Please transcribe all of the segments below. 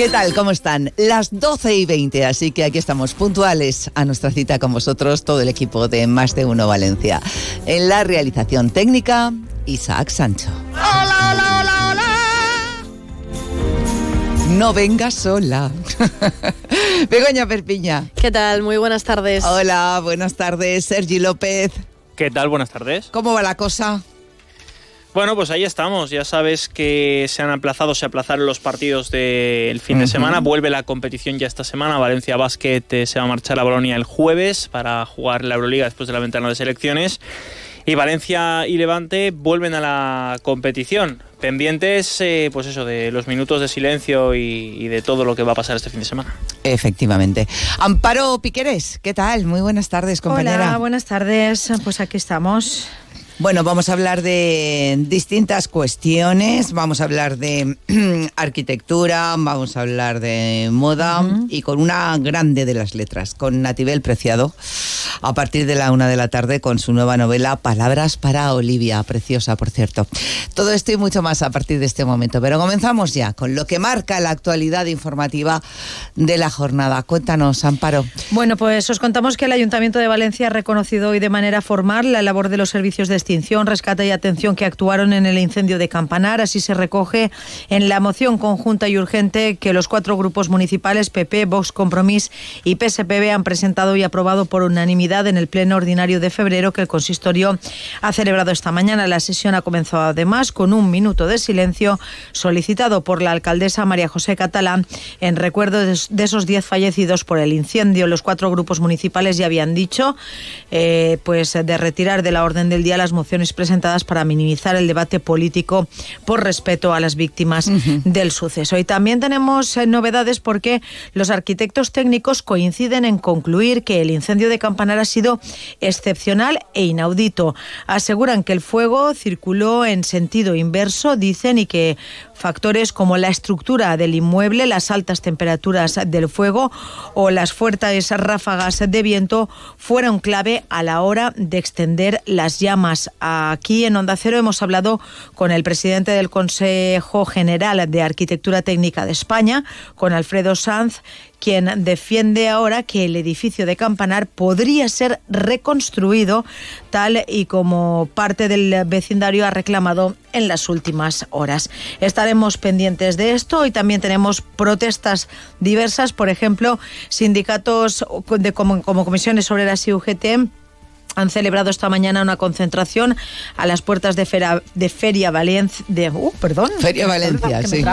¿Qué tal? ¿Cómo están? Las 12 y 20, así que aquí estamos puntuales a nuestra cita con vosotros, todo el equipo de Más de Uno Valencia. En la realización técnica, Isaac Sancho. ¡Hola, hola, hola, hola! No vengas sola. Begoña Perpiña. ¿Qué tal? Muy buenas tardes. Hola, buenas tardes. Sergi López. ¿Qué tal? Buenas tardes. ¿Cómo va la cosa? Bueno, pues ahí estamos. Ya sabes que se han aplazado, se aplazaron los partidos del fin de semana. Vuelve la competición ya esta semana. Valencia Basket eh, se va a marchar a Bolonia el jueves para jugar la Euroliga después de la ventana de selecciones. Y Valencia y Levante vuelven a la competición. Pendientes, eh, pues eso, de los minutos de silencio y, y de todo lo que va a pasar este fin de semana. Efectivamente. Amparo Piqueres, ¿qué tal? Muy buenas tardes, compañera. Hola, buenas tardes. Pues aquí estamos. Bueno, vamos a hablar de distintas cuestiones. Vamos a hablar de arquitectura, vamos a hablar de moda y con una grande de las letras, con Natibel Preciado, a partir de la una de la tarde con su nueva novela Palabras para Olivia, preciosa, por cierto. Todo esto y mucho más a partir de este momento. Pero comenzamos ya con lo que marca la actualidad informativa de la jornada. Cuéntanos, Amparo. Bueno, pues os contamos que el Ayuntamiento de Valencia ha reconocido hoy de manera formal la labor de los servicios de extinción, rescate y atención que actuaron en el incendio de Campanar. Así se recoge en la moción conjunta y urgente que los cuatro grupos municipales, PP, Vox, Compromís y PSPB, han presentado y aprobado por unanimidad en el Pleno Ordinario de febrero que el consistorio ha celebrado esta mañana. La sesión ha comenzado además con un minuto de silencio solicitado por la alcaldesa María José Catalán en recuerdo de esos diez fallecidos por el incendio. Los cuatro grupos municipales ya habían dicho eh, pues de retirar de la orden del día las mociones presentadas para minimizar el debate político por respeto a las víctimas del suceso. Y también tenemos eh, novedades porque los arquitectos técnicos coinciden en concluir que el incendio de Campanar ha sido excepcional e inaudito. Aseguran que el fuego circuló en sentido inverso, dicen, y que factores como la estructura del inmueble, las altas temperaturas del fuego o las fuertes ráfagas de viento fueron clave a la hora de extender las llamas. Aquí en Onda Cero hemos hablado con el presidente del Consejo General de Arquitectura Técnica de España, con Alfredo Sanz, quien defiende ahora que el edificio de Campanar podría ser reconstruido tal y como parte del vecindario ha reclamado en las últimas horas. Estaremos pendientes de esto y también tenemos protestas diversas, por ejemplo, sindicatos como comisiones obreras y UGT han celebrado esta mañana una concentración a las puertas de, Feria, de Feria Valencia, de, uh, perdón, Feria Valencia, sí.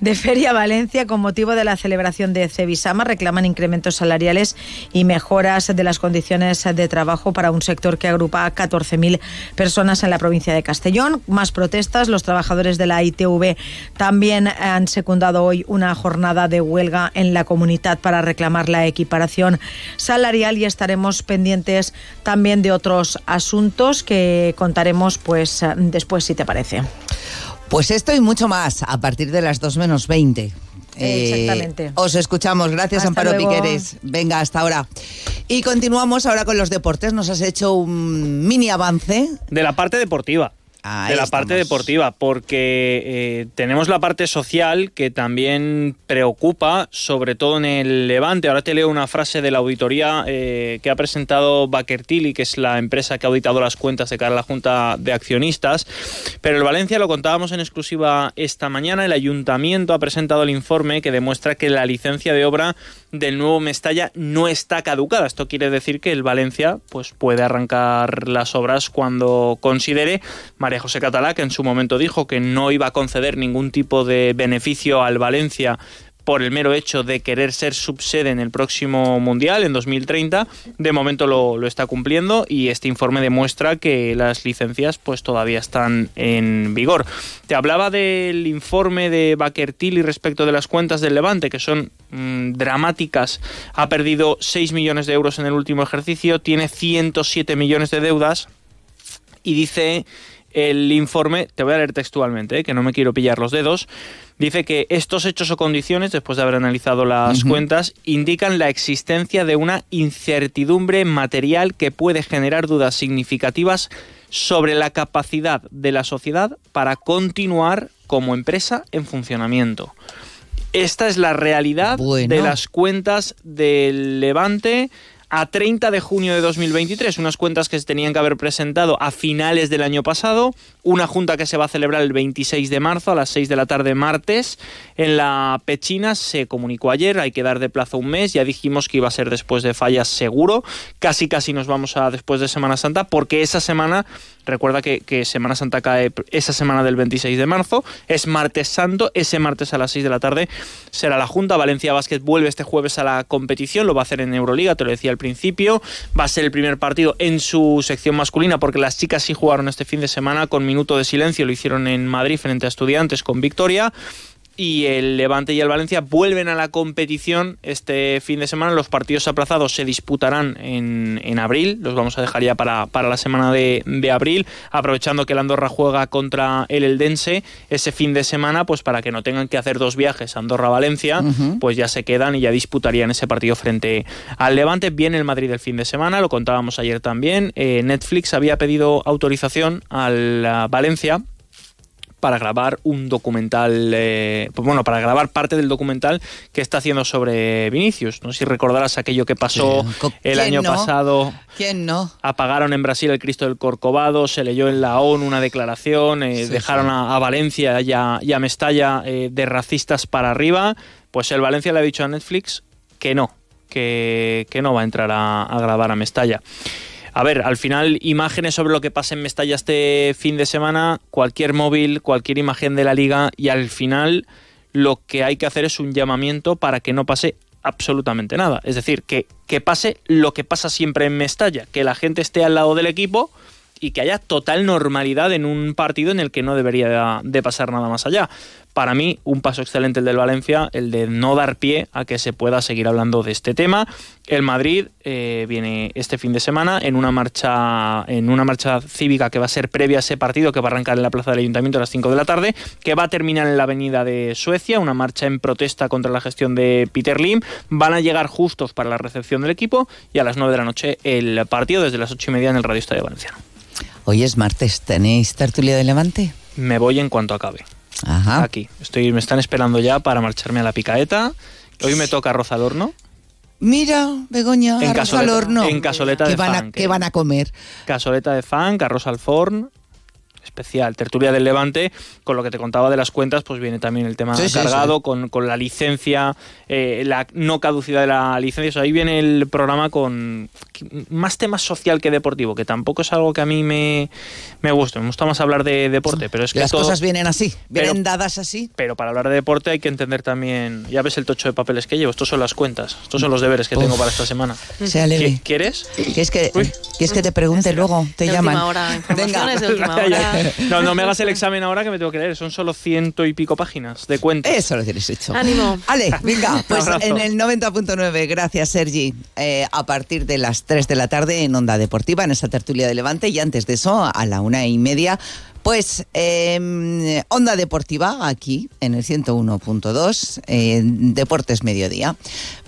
de Feria Valencia con motivo de la celebración de Cevisama. Reclaman incrementos salariales y mejoras de las condiciones de trabajo para un sector que agrupa a 14.000 personas en la provincia de Castellón. Más protestas. Los trabajadores de la ITV también han secundado hoy una jornada de huelga en la comunidad para reclamar la equiparación salarial y estaremos pendientes también también de otros asuntos que contaremos pues después, si te parece. Pues esto y mucho más a partir de las 2 menos 20. Exactamente. Eh, os escuchamos. Gracias, Hasta Amparo luego. Piqueres. Venga, hasta ahora. Y continuamos ahora con los deportes. Nos has hecho un mini avance. De la parte deportiva. De la estamos. parte deportiva, porque eh, tenemos la parte social que también preocupa, sobre todo en el Levante. Ahora te leo una frase de la auditoría eh, que ha presentado Bakertili, que es la empresa que ha auditado las cuentas de cara a la Junta de Accionistas. Pero el Valencia, lo contábamos en exclusiva esta mañana, el ayuntamiento ha presentado el informe que demuestra que la licencia de obra del nuevo Mestalla no está caducada. Esto quiere decir que el Valencia pues, puede arrancar las obras cuando considere. María José Catalá, que en su momento dijo que no iba a conceder ningún tipo de beneficio al Valencia por el mero hecho de querer ser subsede en el próximo Mundial, en 2030. De momento lo, lo, está cumpliendo y este informe demuestra que las licencias pues todavía están en vigor. Te hablaba del informe de Bakertili respecto de las cuentas del Levante, que son mmm, dramáticas. Ha perdido 6 millones de euros en el último ejercicio, tiene 107 millones de deudas y dice el informe, te voy a leer textualmente, ¿eh? que no me quiero pillar los dedos, dice que estos hechos o condiciones, después de haber analizado las uh -huh. cuentas, indican la existencia de una incertidumbre material que puede generar dudas significativas sobre la capacidad de la sociedad para continuar como empresa en funcionamiento. Esta es la realidad bueno. de las cuentas del Levante a 30 de junio de 2023, unas cuentas que se tenían que haber presentado a finales del año pasado, una junta que se va a celebrar el 26 de marzo a las 6 de la tarde martes en la Pechina, se comunicó ayer, hay que dar de plazo un mes, ya dijimos que iba a ser después de fallas seguro, casi casi nos vamos a después de Semana Santa, porque esa semana, recuerda que, Semana Santa cae esa semana del 26 de marzo, es martes santo, ese martes a las 6 de la tarde será la junta, Valencia Basket vuelve este jueves a la competición, lo va a hacer en Euroliga, te lo decía al principio. Va a ser el primer partido en su sección masculina porque las chicas sí jugaron este fin de semana con minuto de silencio. Lo hicieron en Madrid frente a estudiantes con victoria y el Levante y el Valencia vuelven a la competición este fin de semana. Los partidos aplazados se disputarán en, en abril, los vamos a dejar ya para, para la semana de, de, abril, aprovechando que el Andorra juega contra el Eldense ese fin de semana, pues para que no tengan que hacer dos viajes Andorra-Valencia, uh -huh. pues ya se quedan y ya disputarían ese partido frente al Levante. Viene el Madrid el fin de semana, lo contábamos ayer también. Eh, Netflix había pedido autorización al Valencia para grabar un documental, eh, pues bueno, para grabar parte del documental que está haciendo sobre Vinicius. No sé si recordarás aquello que pasó el año no? pasado. ¿Quién no? Apagaron en Brasil el Cristo del Corcovado, se leyó en la ONU una declaración, eh, sí, dejaron sí. A, a, Valencia y a, y a Mestalla eh, de racistas para arriba. Pues el Valencia le ha dicho a Netflix que no, que, que no va a entrar a, a grabar a Mestalla. A ver, al final, imágenes sobre lo que pasa en Mestalla este fin de semana, cualquier móvil, cualquier imagen de la liga, y al final lo que hay que hacer es un llamamiento para que no pase absolutamente nada. Es decir, que, que pase lo que pasa siempre en Mestalla, que la gente esté al lado del equipo y que haya total normalidad en un partido en el que no debería de pasar nada más allá. Para mí, un paso excelente el del Valencia, el de no dar pie a que se pueda seguir hablando de este tema. El Madrid eh, viene este fin de semana en una marcha en una marcha cívica que va a ser previa a ese partido que va a arrancar en la plaza del Ayuntamiento a las 5 de la tarde, que va a terminar en la Avenida de Suecia, una marcha en protesta contra la gestión de Peter Lim. Van a llegar justos para la recepción del equipo y a las 9 de la noche el partido desde las 8 y media en el Radio Estadio Valenciano. Hoy es martes, ¿tenéis tertulia de Levante? Me voy en cuanto acabe. Ajá. Aquí. Estoy, me están esperando ya para marcharme a la picaeta. Hoy me toca arroz al horno. Mira, Begoña, en arroz casoleta, al horno. En casoleta de ¿Qué van, a, funk, ¿Qué van a comer? Casoleta de funk, arroz al forn, especial, tertulia del Levante, con lo que te contaba de las cuentas, pues viene también el tema Sí, cargado, sí. Con, con la licencia, eh, la no caducidad de la licencia. O sea, ahí viene el programa con más tema social que deportivo, que tampoco es algo que a mí me, me gusta. Me gusta más hablar de deporte, pero es que Las todo- cosas vienen así, vienen Pero- dadas así. Pero para hablar de deporte hay que entender también. Ya ves el tocho de papeles que llevo. Estos son las cuentas. Estos son los deberes que tengo para esta semana. Sea leve. ¿Qui- ¿Quieres? ¿Quieres que. ¿Quieres que te pregunte luego? Te de llaman. última hora, informaciones de última hora. No, no me hagas el examen ahora que me tengo que leer. Son solo ciento y pico páginas de cuentas. Eso lo tienes hecho. Ánimo. Ale, venga, pues en el 90.9, gracias Sergi, Eh, a partir de las 3 de la tarde en Onda Deportiva, en esa tertulia de Levante, y antes de eso, a la una y media, pues eh, Onda Deportiva, aquí en el 101.2, eh, Deportes Mediodía.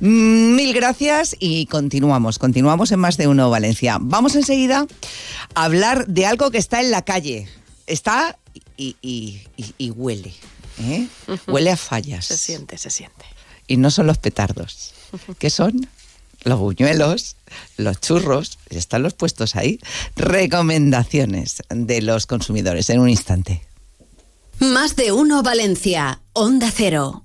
Mm, Mil gracias y continuamos, continuamos en Más de Uno Valencia. Vamos enseguida a hablar de algo que está en la calle. Está y, y- y- y huele. ¿eh? Huele a fallas. Se siente, se siente. Y no son los petardos. ¿Qué son? Los buñuelos, los churros, están los puestos ahí. Recomendaciones de los consumidores en un instante. Más de uno Valencia. Onda Cero.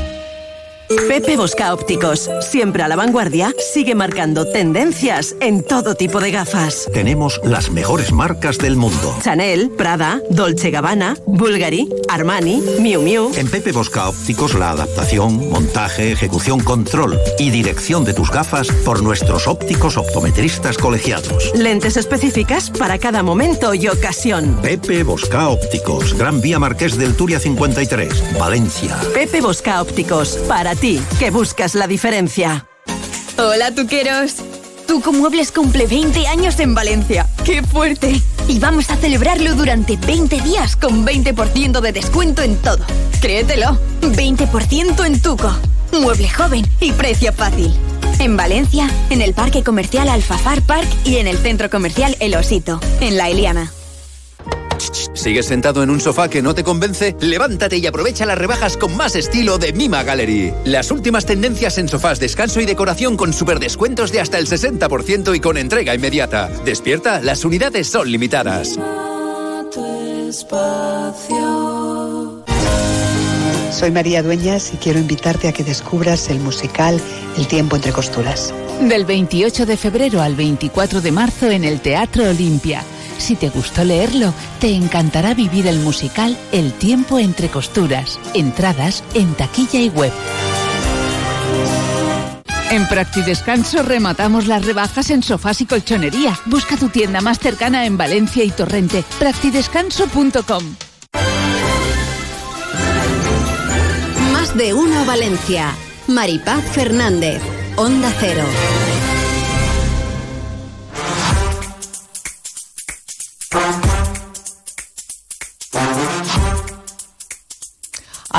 Pepe Bosca Ópticos, siempre a la vanguardia, sigue marcando tendencias en todo tipo de gafas. Tenemos las mejores marcas del mundo. Chanel, Prada, Dolce Gabbana, Bulgari, Armani, Miu Miu. En Pepe Bosca Ópticos la adaptación, montaje, ejecución, control y dirección de tus gafas por nuestros ópticos optometristas colegiados. Lentes específicas para cada momento y ocasión. Pepe Bosca Ópticos, Gran Vía Marqués del Turia 53, Valencia. Pepe Bosca Ópticos, para que buscas la diferencia. Hola, tuqueros. Tuco Muebles cumple 20 años en Valencia. ¡Qué fuerte! Y vamos a celebrarlo durante 20 días con 20% de descuento en todo. Créetelo, 20% en Tuco. Mueble joven y precio fácil. En Valencia, en el Parque Comercial Alfafar Park y en el Centro Comercial El Osito, en La Eliana. ¿Sigues sentado en un sofá que no te convence? Levántate y aprovecha las rebajas con más estilo de Mima Gallery. Las últimas tendencias en sofás, descanso y decoración con super descuentos de hasta el 60% y con entrega inmediata. Despierta, las unidades son limitadas. Soy María Dueñas y quiero invitarte a que descubras el musical El tiempo entre costuras. Del 28 de febrero al 24 de marzo en el Teatro Olimpia. Si te gustó leerlo, te encantará vivir el musical El tiempo entre costuras. Entradas en taquilla y web. En Practidescanso rematamos las rebajas en sofás y colchonería. Busca tu tienda más cercana en Valencia y Torrente. Practidescanso.com. Más de uno Valencia. Maripaz Fernández. Onda Cero.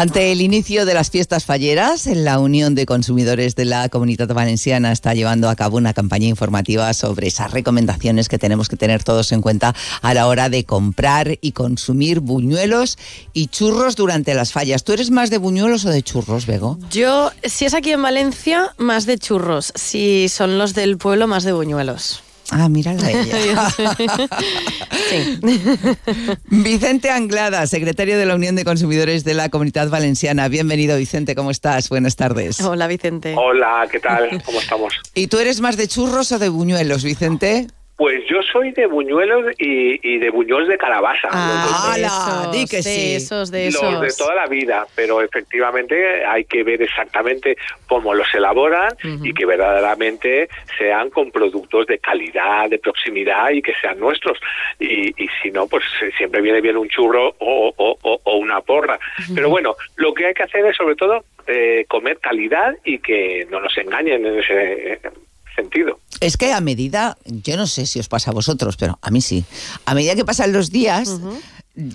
Ante el inicio de las fiestas falleras, la Unión de Consumidores de la Comunidad Valenciana está llevando a cabo una campaña informativa sobre esas recomendaciones que tenemos que tener todos en cuenta a la hora de comprar y consumir buñuelos y churros durante las fallas. ¿Tú eres más de buñuelos o de churros, Bego? Yo, si es aquí en Valencia, más de churros. Si son los del pueblo, más de buñuelos. Ah, mírala ella. sí. Vicente Anglada, secretario de la Unión de Consumidores de la Comunidad Valenciana. Bienvenido, Vicente, ¿cómo estás? Buenas tardes. Hola, Vicente. Hola, ¿qué tal? ¿Cómo estamos? ¿Y tú eres más de churros o de buñuelos, Vicente? Pues yo soy de buñuelos y, y de buñuelos de calabaza. Ah, esos, Di que de sí. esos, de esos. Los de toda la vida, pero efectivamente hay que ver exactamente cómo los elaboran y que verdaderamente sean con productos de calidad, de proximidad y que sean nuestros. Y, y si no, pues siempre viene bien un churro o, o- o- o una porra. Pero bueno, lo que hay que hacer es sobre todo eh, comer calidad y que no nos engañen en ese eh, sentido. Es que a medida, yo no sé si os pasa a vosotros, pero a mí sí. A medida que pasan los días,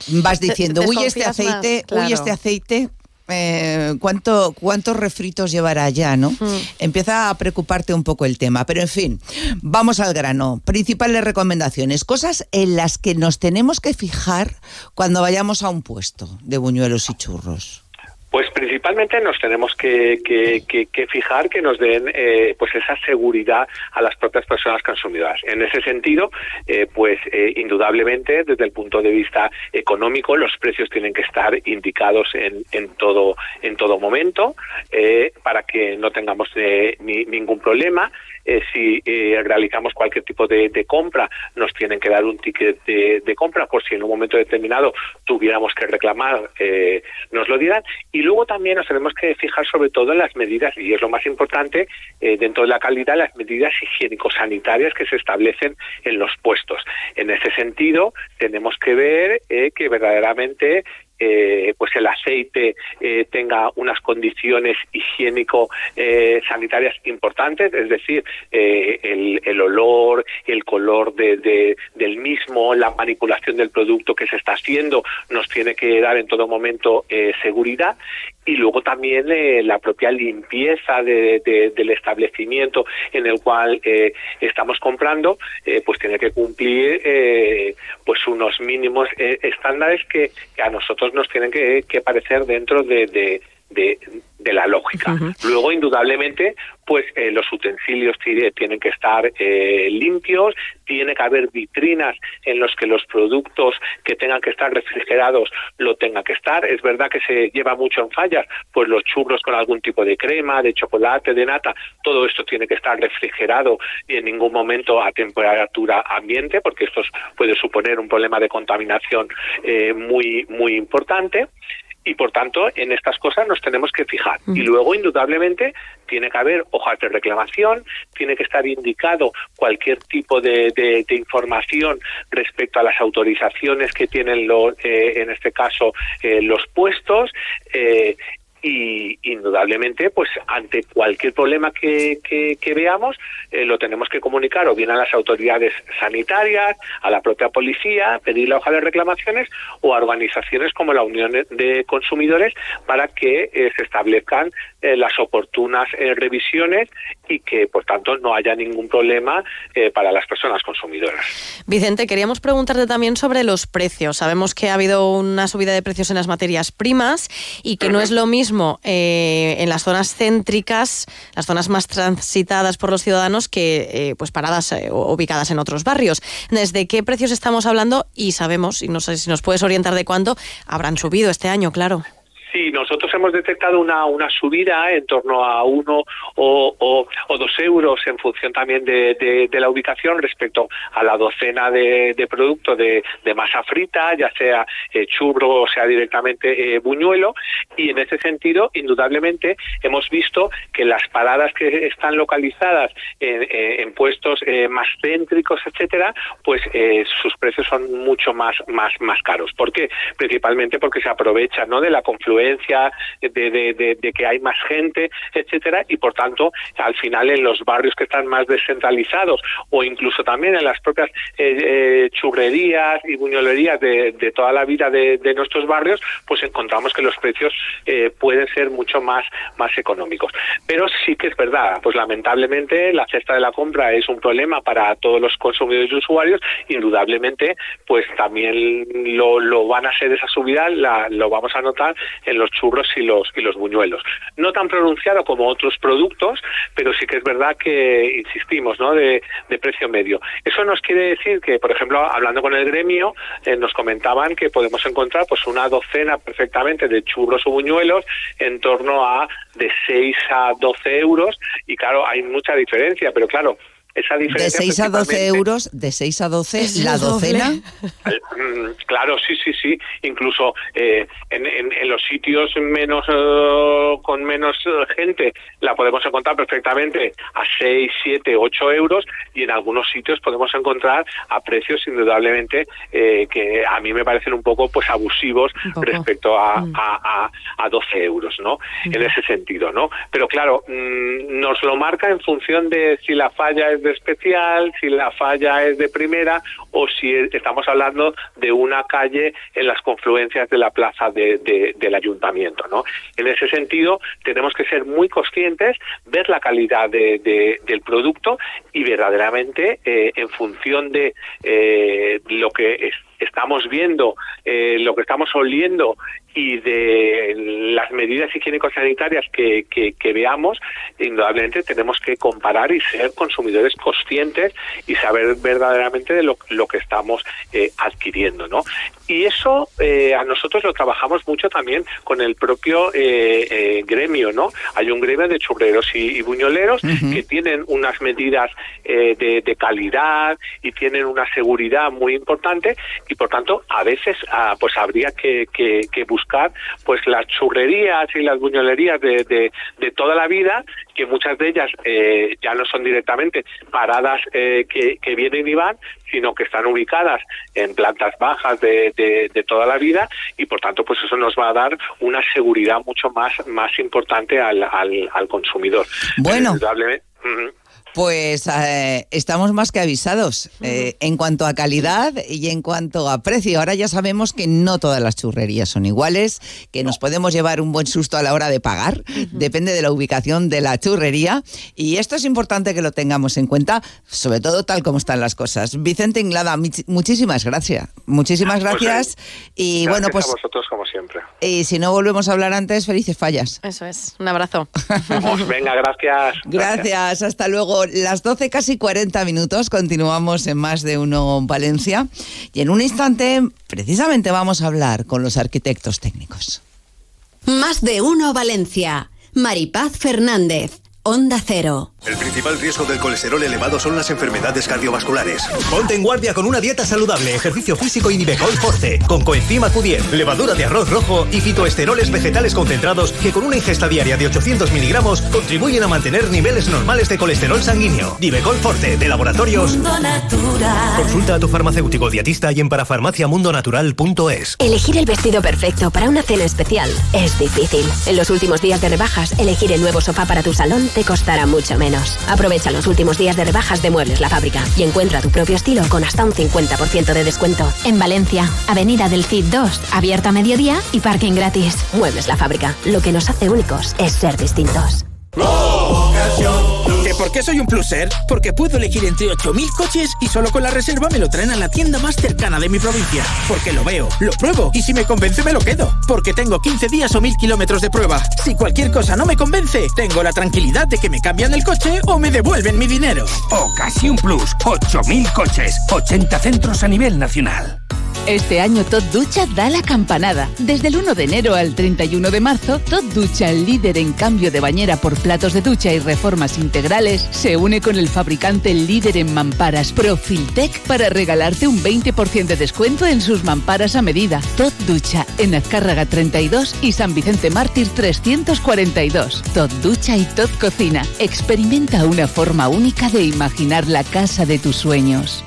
vas diciendo, uy, este más, aceite, claro. uy, este aceite. eh, ¿cuánto, ¿Cuántos refritos llevará ya, no? Empieza a preocuparte un poco el tema. Pero en fin, vamos al grano. Principales recomendaciones. Cosas en las que nos tenemos que fijar cuando vayamos a un puesto de buñuelos y churros. Pues principalmente nos tenemos que, que- que- que fijar que nos den eh, pues esa seguridad a las propias personas consumidoras. En ese sentido, eh, pues eh, indudablemente desde el punto de vista económico los precios tienen que estar indicados en, todo en todo momento eh, para que no tengamos ni- ningún problema. Si realizamos cualquier tipo de, compra, nos tienen que dar un ticket de, de compra por si en un momento determinado tuviéramos que reclamar, nos lo dirán. Y luego también nos tenemos que fijar sobre todo en las medidas, y es lo más importante, eh, dentro de la calidad, las medidas higiénico-sanitarias que se establecen en los puestos. En ese sentido, tenemos que ver eh, que verdaderamente eh, pues el aceite eh, tenga unas condiciones higiénico eh, sanitarias importantes, es decir, eh, el, el olor, el color de, de- del mismo, la manipulación del producto que se está haciendo, nos tiene que dar en todo momento eh, seguridad y luego también eh, la propia limpieza de- de- del establecimiento en el cual eh, estamos comprando, eh, pues tiene que cumplir eh, pues unos mínimos eh, estándares que, a nosotros nos tienen que, que parecer dentro de, de, de, de la lógica. Uh -huh. Luego, indudablemente, pues eh, los utensilios tienen que estar eh, limpios, tiene que haber vitrinas en los que los productos que tengan que estar refrigerados lo tengan que estar. Es verdad que se lleva mucho en fallas, pues los churros con algún tipo de crema, de chocolate, de nata, todo esto tiene que estar refrigerado y en ningún momento a temperatura ambiente, porque esto puede suponer un problema de contaminación eh, muy, muy importante y por tanto en estas cosas nos tenemos que fijar. Y luego, indudablemente, tiene que haber hojas de reclamación, tiene que estar indicado cualquier tipo de, de, de información respecto a las autorizaciones que tienen, lo, eh, en este caso, eh, los puestos. Eh, y indudablemente pues ante cualquier problema que, que, que veamos eh, lo tenemos que comunicar o bien a las autoridades sanitarias a la propia policía pedir la hoja de reclamaciones o a organizaciones como la Unión de Consumidores para que eh, se establezcan eh, las oportunas revisiones y que por tanto no haya ningún problema para las personas consumidoras Vicente queríamos preguntarte también sobre los precios sabemos que ha habido una subida de precios en las materias primas y que uh -huh. no es lo mismo eh, en las zonas céntricas, las zonas más transitadas por los ciudadanos que eh, pues paradas eh, ubicadas en otros barrios. ¿Desde qué precios estamos hablando? Y sabemos, y no sé si nos puedes orientar de cuánto, habrán subido este año, claro. Sí, nosotros hemos detectado una, una subida en torno a uno o, o, dos euros en función también de, de, la ubicación respecto a la docena de, de productos de, masa frita, ya sea eh, churro o sea directamente eh, buñuelo. Y en ese sentido, indudablemente, hemos visto que las paradas que están localizadas en, eh, puestos más céntricos, etcétera, pues sus precios son mucho más, más, más caros. ¿Por qué? Principalmente porque se aprovechan ¿no? de la confluencia de, que hay más gente, etcétera, y por tanto, al final en los barrios que están más descentralizados o incluso también en las propias eh, eh, churrerías y buñolerías de, toda la vida de, nuestros barrios, pues encontramos que los precios eh, pueden ser mucho más, más económicos. Pero sí que es verdad, pues lamentablemente la cesta de la compra es un problema para todos los consumidores y usuarios, indudablemente, pues también lo, lo van a ser esa subida, la, lo vamos a notar en los churros y los y los buñuelos. No tan pronunciado como otros productos, pero sí que es verdad que insistimos, ¿no? De, de precio medio. Eso nos quiere decir que, por ejemplo, hablando con el gremio, eh, nos comentaban que podemos encontrar pues una docena perfectamente de churros o buñuelos en torno a de 6 a 12 euros y claro, hay mucha diferencia, pero claro, esa diferencia. De 6 a 12 euros, de 6 a 12, la docena. Claro, sí, sí, sí. Incluso eh, en, en, en, los sitios menos uh, con menos gente la podemos encontrar perfectamente a 6, 7, 8 euros y en algunos sitios podemos encontrar a precios indudablemente eh, que a mí me parecen un poco pues abusivos respecto a, mm. a, a, a, 12 euros, ¿no? Mm. En ese sentido, ¿no? Pero claro, mm, nos lo marca en función de si la falla es de especial, si la falla es de primera o si estamos hablando de una calle en las confluencias de la plaza de, de, del ayuntamiento. ¿no? En ese sentido, tenemos que ser muy conscientes, ver la calidad de, del producto y verdaderamente eh, en función de eh, lo que es, estamos viendo, eh, lo que estamos oliendo y de las medidas higiénico-sanitarias que, que, que, veamos, indudablemente tenemos que comparar y ser consumidores conscientes y saber verdaderamente de lo, lo que estamos eh, adquiriendo, ¿no? Y eso eh, a nosotros lo trabajamos mucho también con el propio eh, eh, gremio, ¿no? Hay un gremio de churreros y, y buñoleros uh -huh. que tienen unas medidas eh, de, de, calidad y tienen una seguridad muy importante y por tanto a veces ah, pues habría que, que, que, buscar pues las churrerías y las buñolerías de, de, de toda la vida que muchas de ellas eh, ya no son directamente paradas eh, que, que, vienen y van, sino que están ubicadas en plantas bajas de, de, de, toda la vida y por tanto pues eso nos va a dar una seguridad mucho más, más importante al, al, al consumidor. Bueno. Pues eh, estamos más que avisados eh, en cuanto a calidad y en cuanto a precio. Ahora ya sabemos que no todas las churrerías son iguales, que nos podemos llevar un buen susto a la hora de pagar, depende de la ubicación de la churrería. Y esto es importante que lo tengamos en cuenta, sobre todo tal como están las cosas. Vicente Inglada, muchísimas gracias. Muchísimas Pues, gracias. y Gracias bueno, pues a vosotros como siempre. y si no volvemos a hablar antes, felices fallas. Eso es. Un abrazo. Venga, gracias. Gracias, hasta luego. Las 12 casi 40 minutos continuamos en más de uno Valencia y en un instante precisamente vamos a hablar con los arquitectos técnicos. Más de uno Valencia. Maripaz Fernández. Onda Cero. El principal riesgo del colesterol elevado son las enfermedades cardiovasculares. Ponte en guardia con una dieta saludable, ejercicio físico y Nivecol Forte, con coenzima Q10, levadura de arroz rojo y fitoesteroles vegetales concentrados que con una ingesta diaria de 800 miligramos contribuyen a mantener niveles normales de colesterol sanguíneo. Nivecol Forte, de laboratorios. Consulta a tu farmacéutico dietista y en parafarmaciamundonatural.es. Elegir el vestido perfecto para una cena especial es difícil. En los últimos días de rebajas, elegir el nuevo sofá para tu salón te costará mucho menos. Aprovecha los últimos días de rebajas de Muebles La Fábrica y encuentra tu propio estilo con hasta un 50% de descuento. En Valencia, Avenida del Cid 2, abierto a mediodía y parking gratis. Muebles La Fábrica. Lo que nos hace únicos es ser distintos. ¿Que por qué soy un pluser? Porque puedo elegir entre 8.000 coches y solo con la reserva me lo traen a la tienda más cercana de mi provincia. Porque lo veo, lo pruebo y si me convence me lo quedo. Porque tengo 15 días o 1.000 kilómetros de prueba. Si cualquier cosa no me convence, tengo la tranquilidad de que me cambian el coche o me devuelven mi dinero. Ocasión Plus, 8.000 coches, 80 centros a nivel nacional. Este año Tot Ducha da la campanada. Desde el 1 de enero al 31 de marzo, Tot Ducha, el líder en cambio de bañera por platos de ducha y reformas se une con el fabricante líder en mamparas Profiltec para regalarte un 20% de descuento en sus mamparas a medida. Tot Ducha, en Azcárraga 32 y San Vicente Mártir 342. Tot Ducha y Tot Cocina. Experimenta una forma única de imaginar la casa de tus sueños.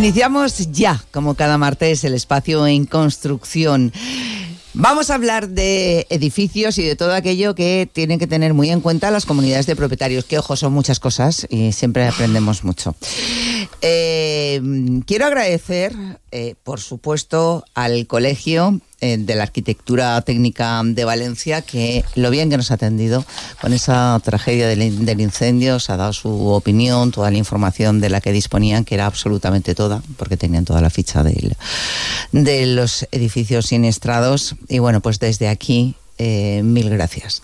Iniciamos ya, como cada martes, el espacio en construcción. Vamos a hablar de edificios y de todo aquello que tienen que tener muy en cuenta las comunidades de propietarios, que ojo, son muchas cosas y siempre aprendemos mucho. Eh, quiero agradecer, eh, por supuesto, al Colegio eh, de la Arquitectura Técnica de Valencia, que lo bien que nos ha atendido con esa tragedia del, incendio, os ha dado su opinión, toda la información de la que disponían, que era absolutamente toda, porque tenían toda la ficha del- de los edificios siniestrados. Y bueno, pues desde aquí, eh, mil gracias.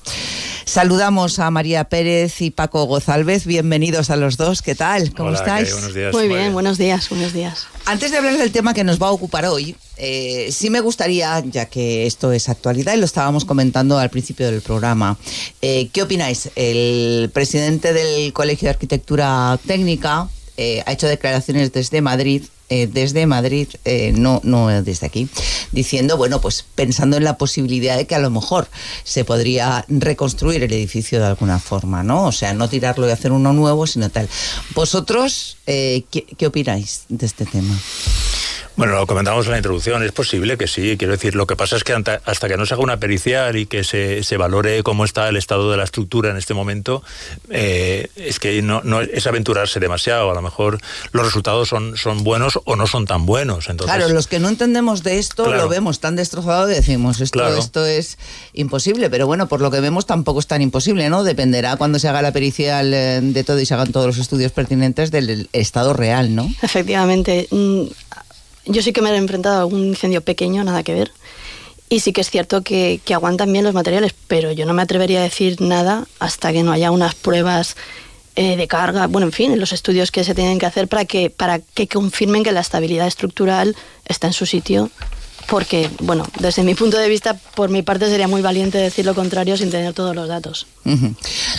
Saludamos a María Pérez y Paco Gozalvez. Bienvenidos a los dos. ¿Qué tal? ¿Cómo Hola, estáis? Buenos días. Muy bien, buenos días, buenos días. Antes de hablar del tema que nos va a ocupar hoy, eh, sí me gustaría, ya que esto es actualidad y lo estábamos comentando al principio del programa, eh, ¿qué opináis? El presidente del Colegio de Arquitectura Técnica eh, ha hecho declaraciones desde Madrid. eh, desde Madrid, eh, no, no desde aquí, diciendo, bueno, pues pensando en la posibilidad de que a lo mejor se podría reconstruir el edificio de alguna forma, ¿no? O sea, no tirarlo y hacer uno nuevo, sino tal. ¿Vosotros eh, ¿qué, qué opináis de este tema? Bueno, lo comentamos en la introducción, es posible que sí, quiero decir, lo que pasa es que hasta que no se haga una pericial y que se, se valore cómo está el estado de la estructura en este momento, eh, es que no, no es aventurarse demasiado, a lo mejor los resultados son, son buenos o no son tan buenos. Entonces, claro, los que no entendemos de esto Claro. lo vemos tan destrozado que decimos, esto, Claro. esto es imposible, pero bueno, por lo que vemos tampoco es tan imposible, ¿no? Dependerá cuando se haga la pericial eh, de todo y se hagan todos los estudios pertinentes del estado real, ¿no? Efectivamente. Yo sí que me he enfrentado a algún incendio pequeño, nada que ver. Y sí que es cierto que, que aguantan bien los materiales, pero yo no me atrevería a decir nada hasta que no haya unas pruebas eh, de carga, bueno, en fin, los estudios que se tienen que hacer para que, para que confirmen que la estabilidad estructural está en su sitio porque, bueno, desde mi punto de vista, por mi parte sería muy valiente decir lo contrario sin tener todos los datos.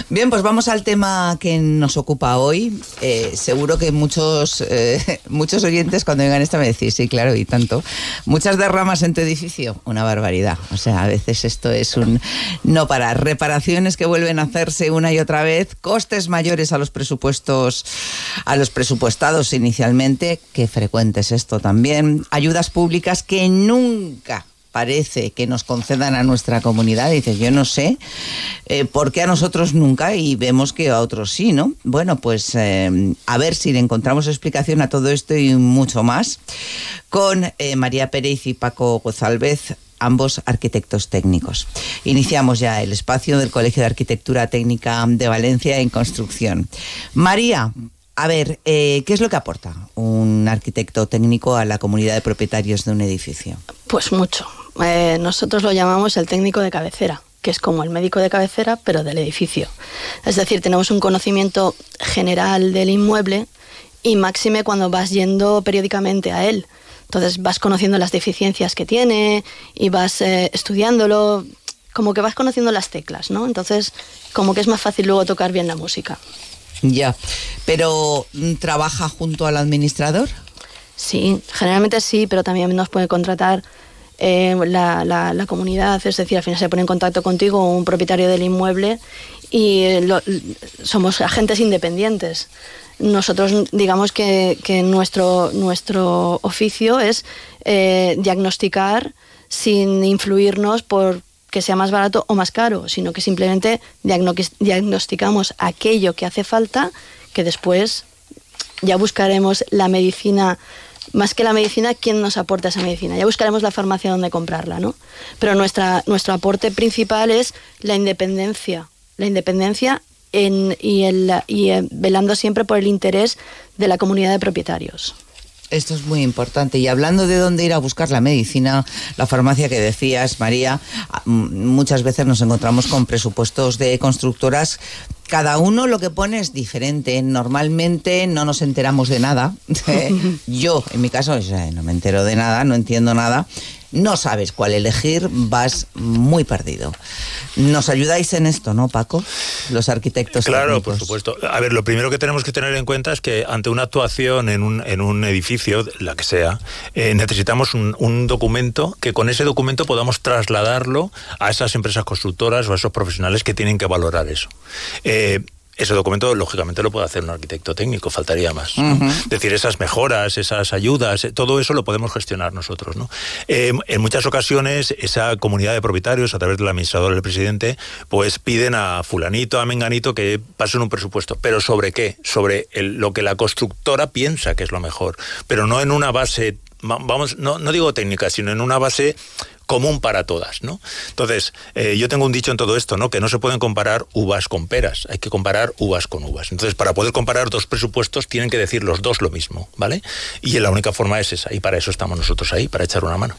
Bien, pues vamos al tema que nos ocupa hoy. Eh, seguro que muchos, eh, muchos oyentes cuando vengan esta me decís, sí, claro, y tanto. Muchas derramas en tu edificio, una barbaridad. O sea, a veces esto es un no para reparaciones que vuelven a hacerse una y otra vez, costes mayores a los presupuestos, a los presupuestados inicialmente, que frecuentes esto también, ayudas públicas que nunca parece que nos concedan a nuestra comunidad. Dices, yo no sé eh, por qué a nosotros nunca y vemos que a otros sí, ¿no? Bueno, pues eh, a ver si le encontramos explicación a todo esto y mucho más con eh, María Pérez y Paco Gozalvez, ambos arquitectos técnicos. Iniciamos ya el espacio del Colegio de Arquitectura Técnica de Valencia en construcción. María, a ver, ¿qué es lo que aporta un arquitecto técnico a la comunidad de propietarios de un edificio? Pues mucho. Eh, nosotros lo llamamos el técnico de cabecera, que es como el médico de cabecera, pero del edificio. Es decir, tenemos un conocimiento general del inmueble y máxime cuando vas yendo periódicamente a él. Entonces vas conociendo las deficiencias que tiene y vas eh, estudiándolo, como que vas conociendo las teclas, ¿no? Entonces, como que es más fácil luego tocar bien la música. Ya, pero mm, ¿trabaja junto al administrador? Sí, generalmente sí, pero también nos puede contratar eh, la, la, comunidad, es decir, al final se pone en contacto contigo un propietario del inmueble y somos agentes independientes. Nosotros digamos que, que nuestro, nuestro oficio es eh, diagnosticar sin influirnos por que sea más barato o más caro, sino que simplemente diagnosticamos aquello que hace falta, que después ya buscaremos la medicina más que la medicina, ¿quién nos aporta esa medicina? Ya buscaremos la farmacia donde comprarla, ¿no? Pero nuestra, nuestro aporte principal es la independencia, la independencia y eh, velando siempre por el interés de la comunidad de propietarios. Esto es muy importante. Y hablando de dónde ir a buscar la medicina, la farmacia que decías, María, muchas veces nos encontramos con presupuestos de constructoras cada uno lo que pone es diferente. Normalmente no nos enteramos de nada. Yo, en mi caso, no me entero de nada, no entiendo nada no sabes cuál elegir, vas muy perdido. ¿Nos ayudáis en esto, no, Paco? Los arquitectos. Claro, por supuesto. A ver, lo primero que tenemos que tener en cuenta es que ante una actuación en un, en un edificio, la que sea, eh, necesitamos un, documento que con ese documento podamos trasladarlo a esas empresas constructoras o a esos profesionales que tienen que valorar eso. Eh, ese documento, lógicamente, lo puede hacer un arquitecto técnico, faltaría más. Es decir, esas mejoras, esas ayudas, eh, todo eso lo podemos gestionar nosotros. ¿no? Eh, en muchas ocasiones, esa comunidad de propietarios, a través del administrador del presidente, pues piden a fulanito, a menganito, que pasen un presupuesto. ¿Pero sobre qué? Sobre lo que la constructora piensa que es lo mejor, pero no en una base vamos, no, no digo técnica, sino en una base común para todas, ¿no? Entonces, eh, yo tengo un dicho en todo esto, ¿no? Que no se pueden comparar uvas con peras, hay que comparar uvas con uvas. Entonces, para poder comparar dos presupuestos, tienen que decir los dos lo mismo, ¿vale? Y la única forma es esa, y para eso estamos nosotros ahí, para echar una mano.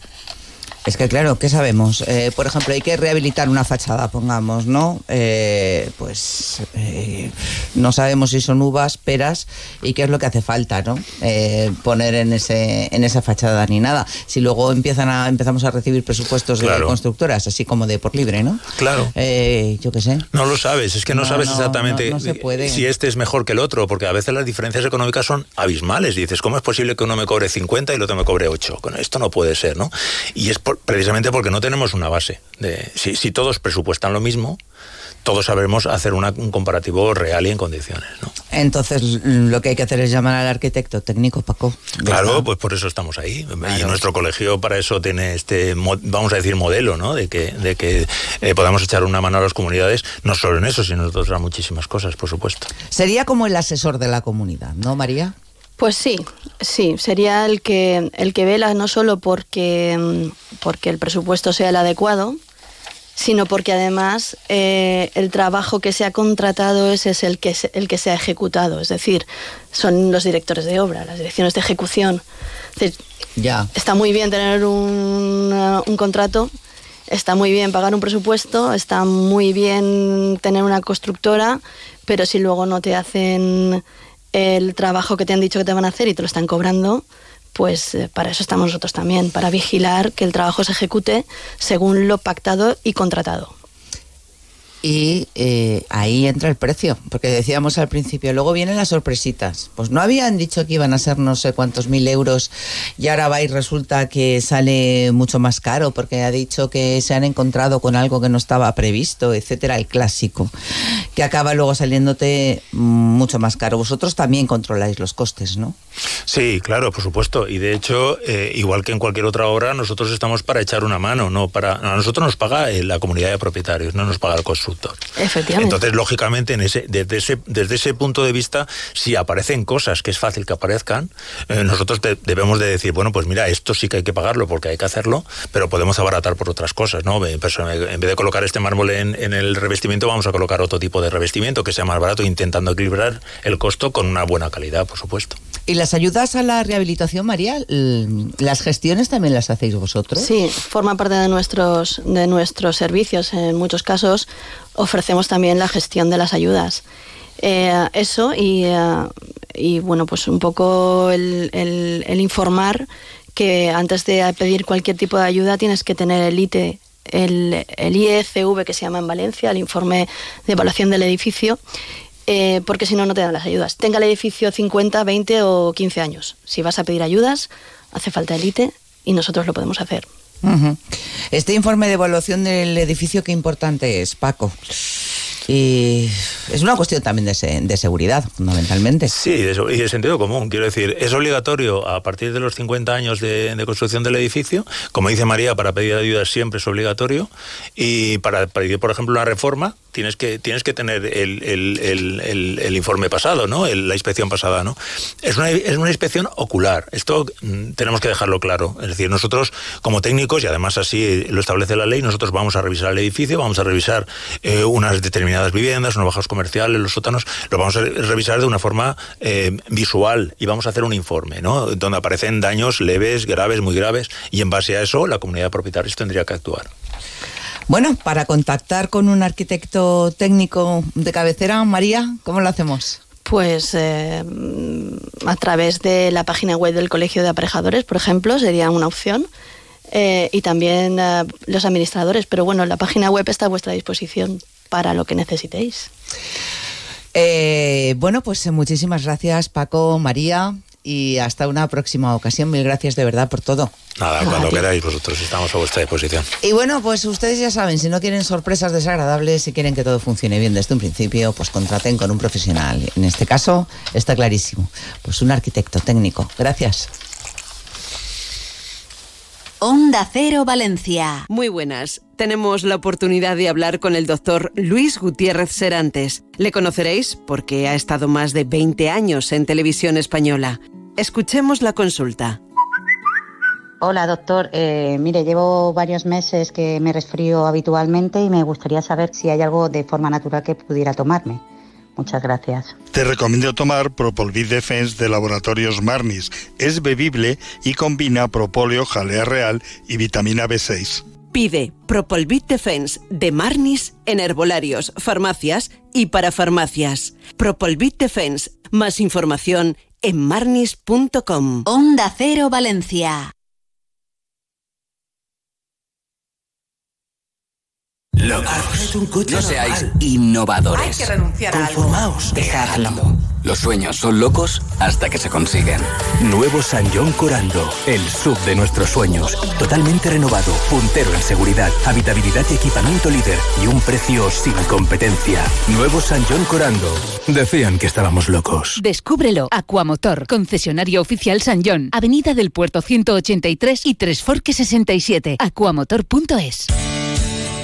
Es que claro, ¿qué sabemos? Eh, por ejemplo, hay que rehabilitar una fachada, pongamos, ¿no? Eh, pues eh, no sabemos si son uvas, peras y qué es lo que hace falta, ¿no? poner en ese en esa fachada ni nada. Si luego empiezan a empezamos a recibir presupuestos de constructoras, así como de por libre, ¿no? Claro. yo qué sé. No lo sabes, es que no, sabes exactamente si este es mejor que el otro, porque a veces las diferencias económicas son abismales. dices, ¿cómo es posible que uno me cobre 50 y el otro me cobre 8? esto no puede ser, ¿no? Y es precisamente porque no tenemos una base. De, si, todos presupuestan lo mismo, todos sabremos hacer un comparativo real y en condiciones. ¿no? Entonces, lo que hay que hacer es llamar al arquitecto técnico, Paco. Claro, pues por eso estamos ahí. Y nuestro colegio para eso tiene este, vamos a decir, modelo, ¿no? De que, de que eh, podamos echar una mano a las comunidades, no solo en eso, sino en otras muchísimas cosas, por supuesto. Sería como el asesor de la comunidad, ¿no, María? Pues sí, sí, sería el que, el que vela no solo porque, mm, porque el presupuesto sea el adecuado, sino porque además eh, el trabajo que se ha contratado ese es el que, el que se ha ejecutado, es decir, son los directores de obra, las direcciones de ejecución. ya. Está muy bien tener un, un contrato está muy bien pagar un presupuesto, está muy bien tener una constructora, pero si luego no te hacen el trabajo que te han dicho que te van a hacer y te lo están cobrando, pues eh, para eso estamos nosotros también, para vigilar que el trabajo se ejecute según lo pactado y contratado y eh, ahí entra el precio, porque decíamos al principio, luego vienen las sorpresitas. Pues no habían dicho que iban a ser no sé cuántos mil euros y ahora va y resulta que sale mucho más caro porque ha dicho que se han encontrado con algo que no estaba previsto, etcétera, el clásico, que acaba luego saliéndote mucho más caro. Vosotros también controláis los costes, ¿no? Sí, claro, por supuesto. Y de hecho, eh, igual que en cualquier otra obra, nosotros estamos para echar una mano, no para. A nosotros nos paga eh, la comunidad de propietarios, no nos paga el costo Efectivamente. Entonces, lógicamente, en ese, desde, ese, desde ese punto de vista, si aparecen cosas que es fácil que aparezcan, eh, nosotros debemos de decir, bueno, pues mira, esto sí que hay que pagarlo porque hay que hacerlo, pero podemos abaratar por otras cosas, ¿no? En vez de colocar este mármol en, en el revestimiento, vamos a colocar otro tipo de revestimiento que sea más barato, intentando equilibrar el costo con una buena calidad, por supuesto. ¿Y las ayudas a la rehabilitación, María, las gestiones también las hacéis vosotros? Sí, forma parte de nuestros, de nuestros servicios. En muchos casos ofrecemos también la gestión de las ayudas. Eh, eso y, eh, y, bueno, pues un poco el, informar que antes de pedir cualquier tipo de ayuda tienes que tener el ITE el, IECV que se llama en Valencia, el informe de evaluación del edificio, eh, porque si no, no te dan las ayudas. Tenga el edificio 50, 20 o 15 años. Si vas a pedir ayudas, hace falta elite y nosotros lo podemos hacer. Este informe de evaluación del edificio, qué importante es, Paco. Y es una cuestión también de, seguridad, fundamentalmente. Sí, y de sentido común. Quiero decir, es obligatorio a partir de los 50 años de, construcción del edificio. Como dice María, para pedir ayuda siempre es obligatorio. Y para pedir, por ejemplo, una reforma, tienes que, tienes que tener el, informe pasado, ¿no? la inspección pasada, ¿no? Es una, es una inspección ocular. Esto mm, tenemos que dejarlo claro. Es decir, nosotros, como técnicos, y además así lo establece la ley, nosotros vamos a revisar el edificio, vamos a revisar eh, unas determinadas viviendas, unos bajos comerciales, los sótanos, lo vamos a revisar de una forma eh, visual y vamos a hacer un informe, ¿no? Donde aparecen daños leves, graves, muy graves, y en base a eso la comunidad de propietarios tendría que actuar. Bueno, para contactar con un arquitecto técnico de cabecera, María, ¿cómo lo hacemos? Pues eh, a través de la página web del Colegio de Aparejadores, por ejemplo, sería una opción. Eh, y también los administradores, pero bueno, la página web está a vuestra disposición para lo que necesitéis. Eh, bueno, pues eh, muchísimas gracias Paco, María y hasta una próxima ocasión. Mil gracias de verdad por todo. Nada, cuando queráis, vosotros estamos a vuestra disposición. Y bueno, pues ustedes ya saben, si no quieren sorpresas desagradables, si quieren que todo funcione bien desde un principio, pues contraten con un profesional. En este caso, está clarísimo, pues un arquitecto técnico. Gracias. Onda Cero Valencia. Muy buenas. Tenemos la oportunidad de hablar con el doctor Luis Gutiérrez Serantes. Le conoceréis porque ha estado más de 20 años en televisión española. Escuchemos la consulta. Hola doctor, eh, mire, llevo varios meses que me resfrío habitualmente y me gustaría saber si hay algo de forma natural que pudiera tomarme. Muchas gracias. Te recomiendo tomar Propolvid Defense de Laboratorios Marnis. Es bebible y combina propóleo, jalea real y vitamina B6. Pide Propolvid Defense de Marnis en herbolarios, farmacias y para farmacias. Propolvid Defense. Más información en marnis.com. Onda Cero Valencia. No seáis innovadores. Hay que renunciar a Conformaos. Dejadlo. Los sueños son locos hasta que se consiguen. Nuevo San John Corando, el sub de nuestros sueños. Totalmente renovado, puntero en seguridad, habitabilidad y equipamiento líder y un precio sin competencia. Nuevo San John Corando. Decían que estábamos locos. Descúbrelo. Aquamotor, concesionario oficial San John, Avenida del Puerto 183 y Tres Forques 67. Aquamotor.es.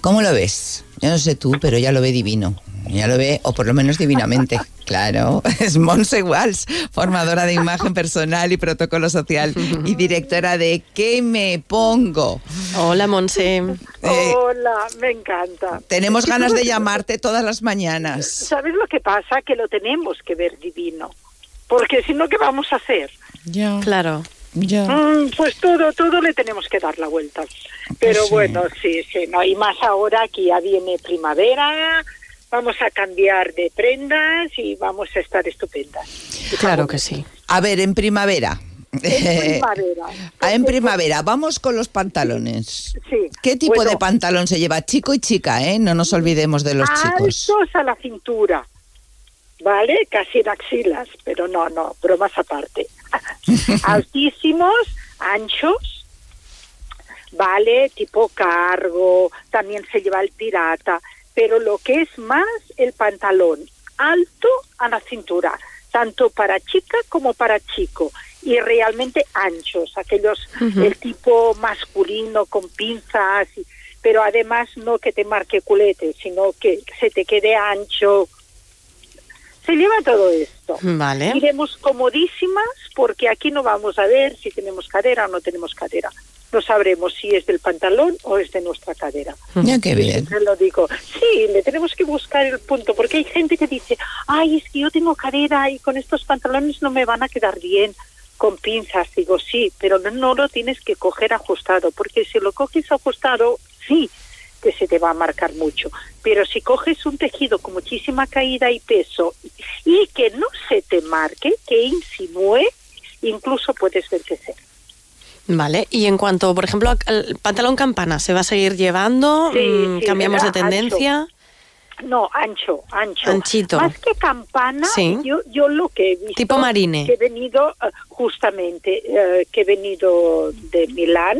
¿Cómo lo ves? Yo no sé tú, pero ya lo ve divino. Ya lo ve, o por lo menos divinamente. Claro, es Monse Walsh, formadora de imagen personal y protocolo social y directora de ¿Qué me pongo? Hola, Monse. Eh, Hola, me encanta. tenemos ganas de llamarte todas las mañanas. ¿Sabes lo que pasa? Que lo tenemos que ver divino. Porque si no, ¿qué vamos a hacer? Ya. Claro. Ya. Mm, pues todo, todo le tenemos que dar la vuelta. Pero sí. bueno, sí, sí, no. Y más ahora que ya viene primavera, vamos a cambiar de prendas y vamos a estar estupendas. Claro que sí. A ver, en primavera. En primavera. Ah, en primavera, vamos con los pantalones. Sí. ¿Qué tipo Bueno, de pantalón se lleva? Chico y chica, ¿eh? No nos olvidemos de los chicos. Altos a la cintura, ¿vale? Casi en axilas, pero no, no, bromas aparte. Altísimos, anchos, ¿vale? Tipo cargo, también se lleva el pirata, pero lo que es más el pantalón alto a la cintura, tanto para chica como para chico, y realmente anchos, aquellos, Ujú. el tipo masculino con pinzas, y- pero además no que te marque culete, sino que se te quede ancho. Se lleva todo esto. Vale. Iremos comodísimas porque aquí no vamos a ver si tenemos cadera o no tenemos cadera. No sabremos si es del pantalón o es de nuestra cadera. Ya qué bien. Te lo digo. Sí, le tenemos que buscar el punto, porque hay gente que dice, ay, es que yo tengo cadera y con estos pantalones no me van a quedar bien con pinzas. Digo, sí, pero no, no lo tienes que coger ajustado, porque si lo coges ajustado, sí que se te va a marcar mucho. Pero si coges un tejido con muchísima caída y peso y que no se te marque, que insinúe, incluso puedes envejecer. Vale, y en cuanto, por ejemplo, al pantalón campana, ¿se va a seguir llevando? Sí, Mm, sí, ¿Cambiamos de tendencia? No, ancho, ancho. Anchito. Más que campana, Sí. yo, yo lo que he visto... Tipo marine. Que he venido, eh, justamente, eh, que he venido de Milán,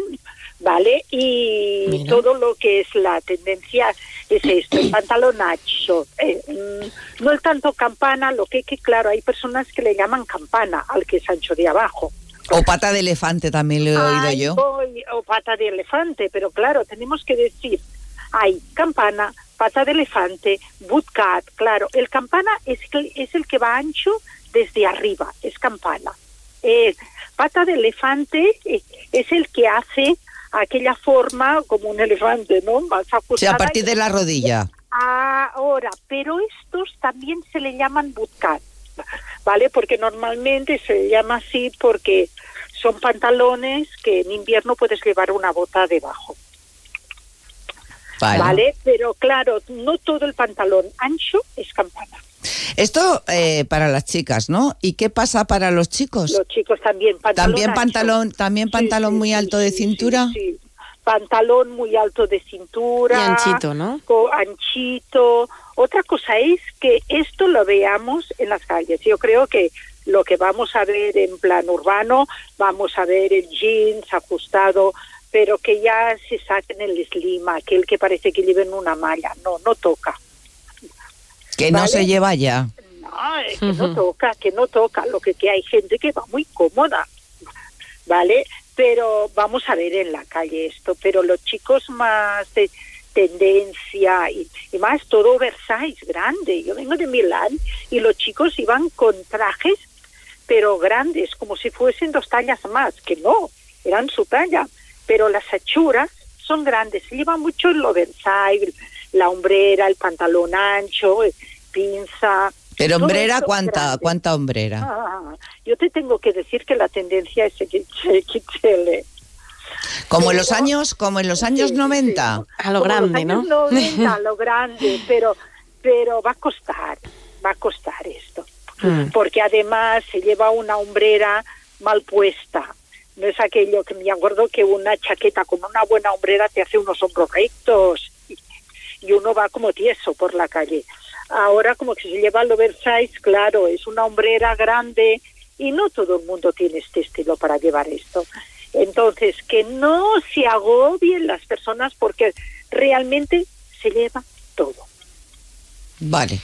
¿vale? Y Mira. todo lo que es la tendencia es esto, el pantalón ancho. eh, mm, no el tanto campana, lo que, que claro, hay personas que le llaman campana al que es ancho de abajo. O pata de elefante también lo he oído Ay, yo. voy, o pata de elefante, pero claro, tenemos que decir, hay campana, pata de elefante, bootcut, claro, el campana es, es el que va ancho desde arriba, es campana. Eh, pata de elefante eh, es el que hace aquella forma como un elefante, ¿no? Más O sea, ajustada a partir de la rodilla. Ahora, pero estos también se le llaman bootcut, ¿vale? Porque normalmente se llama así porque son pantalones que en invierno puedes llevar una bota debajo, Vale. ¿vale? Pero claro, no todo el pantalón ancho es campana. Esto eh, para las chicas, ¿no? ¿Y qué pasa para los chicos? Los chicos también, pantalón También ancho. pantalón, también pantalón muy alto de cintura. Sí, pantalón muy alto de cintura. Y anchito, ¿no? anchito. Otra cosa es que esto lo veamos en las calles. Yo creo que lo que vamos a ver en plan urbano, vamos a ver el jeans ajustado, pero que ya se saquen el slim, aquel que parece que lleven una malla. No, no toca. Que no se lleva ya. No, es que no toca, que no toca. Lo que, que hay gente que va muy cómoda, ¿vale? Pero vamos a ver en la calle esto. Pero los chicos más de tendencia y, y más todo oversize, grande. Yo vengo de Milán y los chicos iban con trajes, pero grandes, como si fuesen dos tallas más, que no, eran su talla. Pero las hechuras son grandes, se lleva mucho el oversize, la hombrera, el pantalón ancho, eh, pinza. Pero hombrera, ¿cuánta, grande. cuánta hombrera? Ah, yo te tengo que decir que la tendencia es XXL. Como en los años, como en los años 90. A lo Como los grande, ¿no? años 90, a lo grande, pero, pero va a costar, va a costar esto. Mm. Porque además se lleva una hombrera mal puesta. No es aquello que me acuerdo que una chaqueta con una buena hombrera te hace unos hombros rectos y, uno va como tieso por la calle. Ahora como que se lleva el oversize, claro, es una hombrera grande y no todo el mundo tiene este estilo para llevar esto. Entonces, que no se agobien las personas porque realmente se lleva todo. Vale.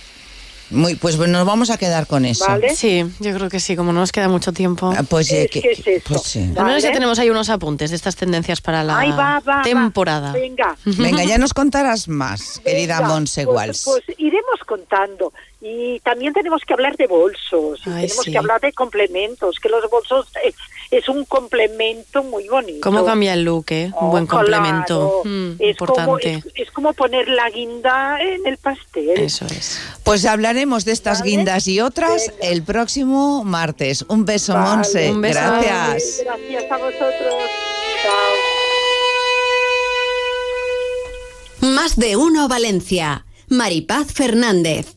Muy, pues nos vamos a quedar con eso. Sí, yo creo que sí, como no nos queda mucho tiempo. Ah, Pues, eh, Es que- que es eso. pues sí. Al menos ya tenemos ahí unos apuntes de estas tendencias para la Ahí va, va, va. temporada. Venga. Venga, ya nos contarás más, querida Monse pues, Walsh. Pues iremos contando. Y también tenemos que hablar de bolsos. Ay, tenemos sí. que hablar de complementos. Que los bolsos es un complemento muy bonito. ¿Cómo cambia el look, eh? Un buen Claro, complemento. Mm, es Como, importante. es, es como poner la guinda en el pastel. Eso es. Pues hablaremos de estas guindas y otras el próximo martes. Un beso, Vale. Monse. Un beso. Gracias. Gracias a vosotros. Chao. Más de uno Valencia. Maripaz Fernández.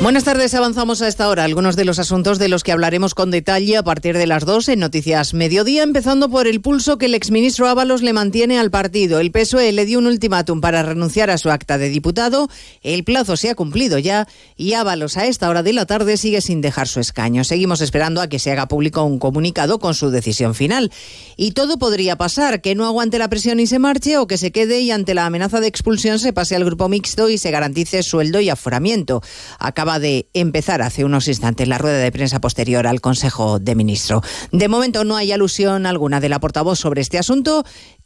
Buenas tardes, avanzamos a esta hora. Algunos de los asuntos de los que hablaremos con detalle a partir de las 2 en Noticias Mediodía, empezando por el pulso que el exministro Ábalos le mantiene al partido. El PSOE le dio un ultimátum para renunciar a su acta de diputado. El plazo se ha cumplido ya y Ábalos a esta hora de la tarde sigue sin dejar su escaño. Seguimos esperando a que se haga público un comunicado con su decisión final. Y todo podría pasar, que no aguante la presión y se marche o que se quede y ante la amenaza de expulsión se pase al grupo mixto y se garantice sueldo y aforamiento. Acaba de empezar hace unos instantes la rueda de prensa posterior al Consejo de Ministros. De momento no hay alusión alguna de la portavoz sobre este asunto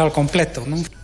al completo, ¿no?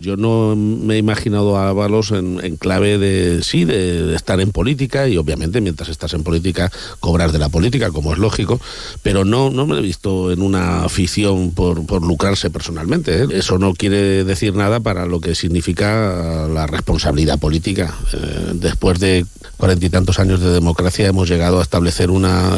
Yo no me he imaginado a Ábalos en, en clave de, sí, de, estar en política y obviamente mientras estás en política cobras de la política, como es lógico, pero no, no me he visto en una afición por, por lucrarse personalmente. ¿eh? Eso no quiere decir nada para lo que significa la responsabilidad política. Eh, después de cuarenta y tantos años de democracia hemos llegado a establecer una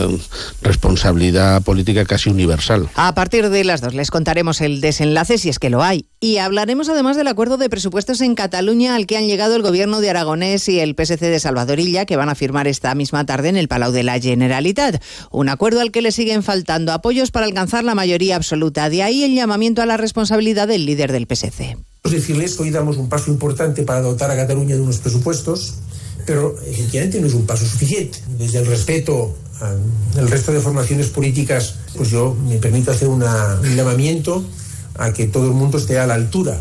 responsabilidad política casi universal. A partir de las dos les contaremos el desenlace si es que lo hay. Y hablaremos además del acuerdo de presupuestos en Cataluña al que han llegado el gobierno de Aragonés y el PSC de Salvador Illa, que van a firmar esta misma tarde en el Palau de la Generalitat. Un acuerdo al que le siguen faltando apoyos para alcanzar la mayoría absoluta. De ahí el llamamiento a la responsabilidad del líder del PSC. decirles hoy damos un paso importante para dotar a Cataluña de unos presupuestos, pero efectivamente no es un paso suficiente. Desde el respeto al resto de formaciones políticas, pues yo me permito hacer un llamamiento a que todo el mundo esté a la altura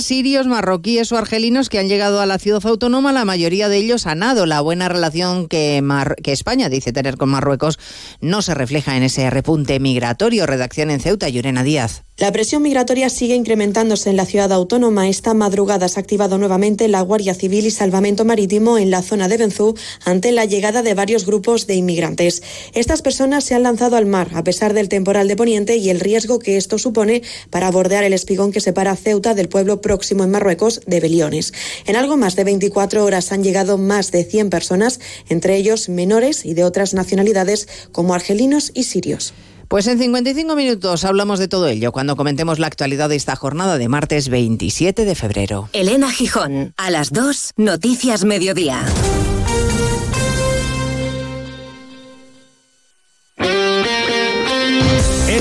Sirios, marroquíes o argelinos que han llegado a la ciudad autónoma, la mayoría de ellos han dado la buena relación que, que España dice tener con Marruecos no se refleja en ese repunte migratorio. Redacción en Ceuta, Llorena Díaz. La presión migratoria sigue incrementándose en la ciudad autónoma. Esta madrugada se ha activado nuevamente la Guardia Civil y Salvamento Marítimo en la zona de Benzú ante la llegada de varios grupos de inmigrantes. Estas personas se han lanzado al mar a pesar del temporal de Poniente y el riesgo que esto supone para bordear el espigón que separa Ceuta del pueblo próximo en Marruecos de Beliones. En algo más de 24 horas han llegado más de 100 personas, entre ellos menores y de otras nacionalidades como argelinos y sirios. Pues en 55 minutos hablamos de todo ello cuando comentemos la actualidad de esta jornada de martes 27 de febrero. Elena Gijón, a las 2, Noticias Mediodía.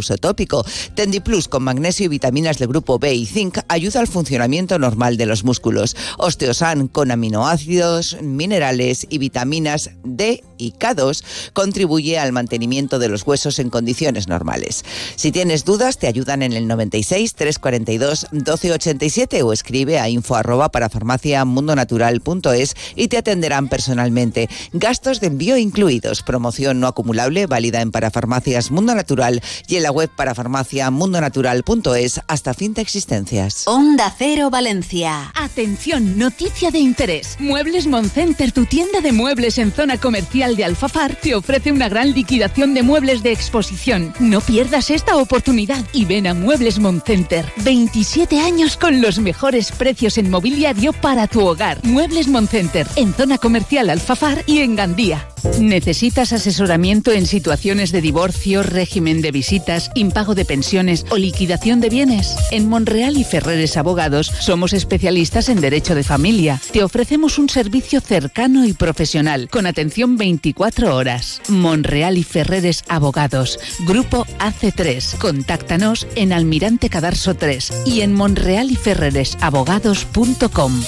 uso tópico. Tendiplus con magnesio y vitaminas del grupo B y zinc ayuda al funcionamiento normal de los músculos. Osteosan con aminoácidos, minerales y vitaminas D y K2 contribuye al mantenimiento de los huesos en condiciones normales. Si tienes dudas, te ayudan en el 96 342 1287 o escribe a info arroba para farmaciamundonatural.es y te atenderán personalmente. Gastos de envío incluidos. Promoción no acumulable válida en Parafarmacias Mundo Natural y en la web para farmaciamundonatural.es hasta fin de existencias. Onda Cero Valencia. Atención, noticia de interés. Muebles Moncenter, tu tienda de muebles en zona comercial de Alfafar, te ofrece una gran liquidación de muebles de exposición. No pierdas esta oportunidad y ven a Muebles Moncenter. 27 años con los mejores precios en mobiliario para tu hogar. Muebles Moncenter, en zona comercial Alfafar y en Gandía. ¿Necesitas asesoramiento en situaciones de divorcio, régimen de visitas, impago de pensiones o liquidación de bienes? En Monreal y Ferreres Abogados somos especialistas en derecho de familia. Te ofrecemos un servicio cercano y profesional con atención 24 horas. Monreal y Ferreres Abogados, Grupo AC3. Contáctanos en Almirante Cadarso 3 y en monrealyferreresabogados.com.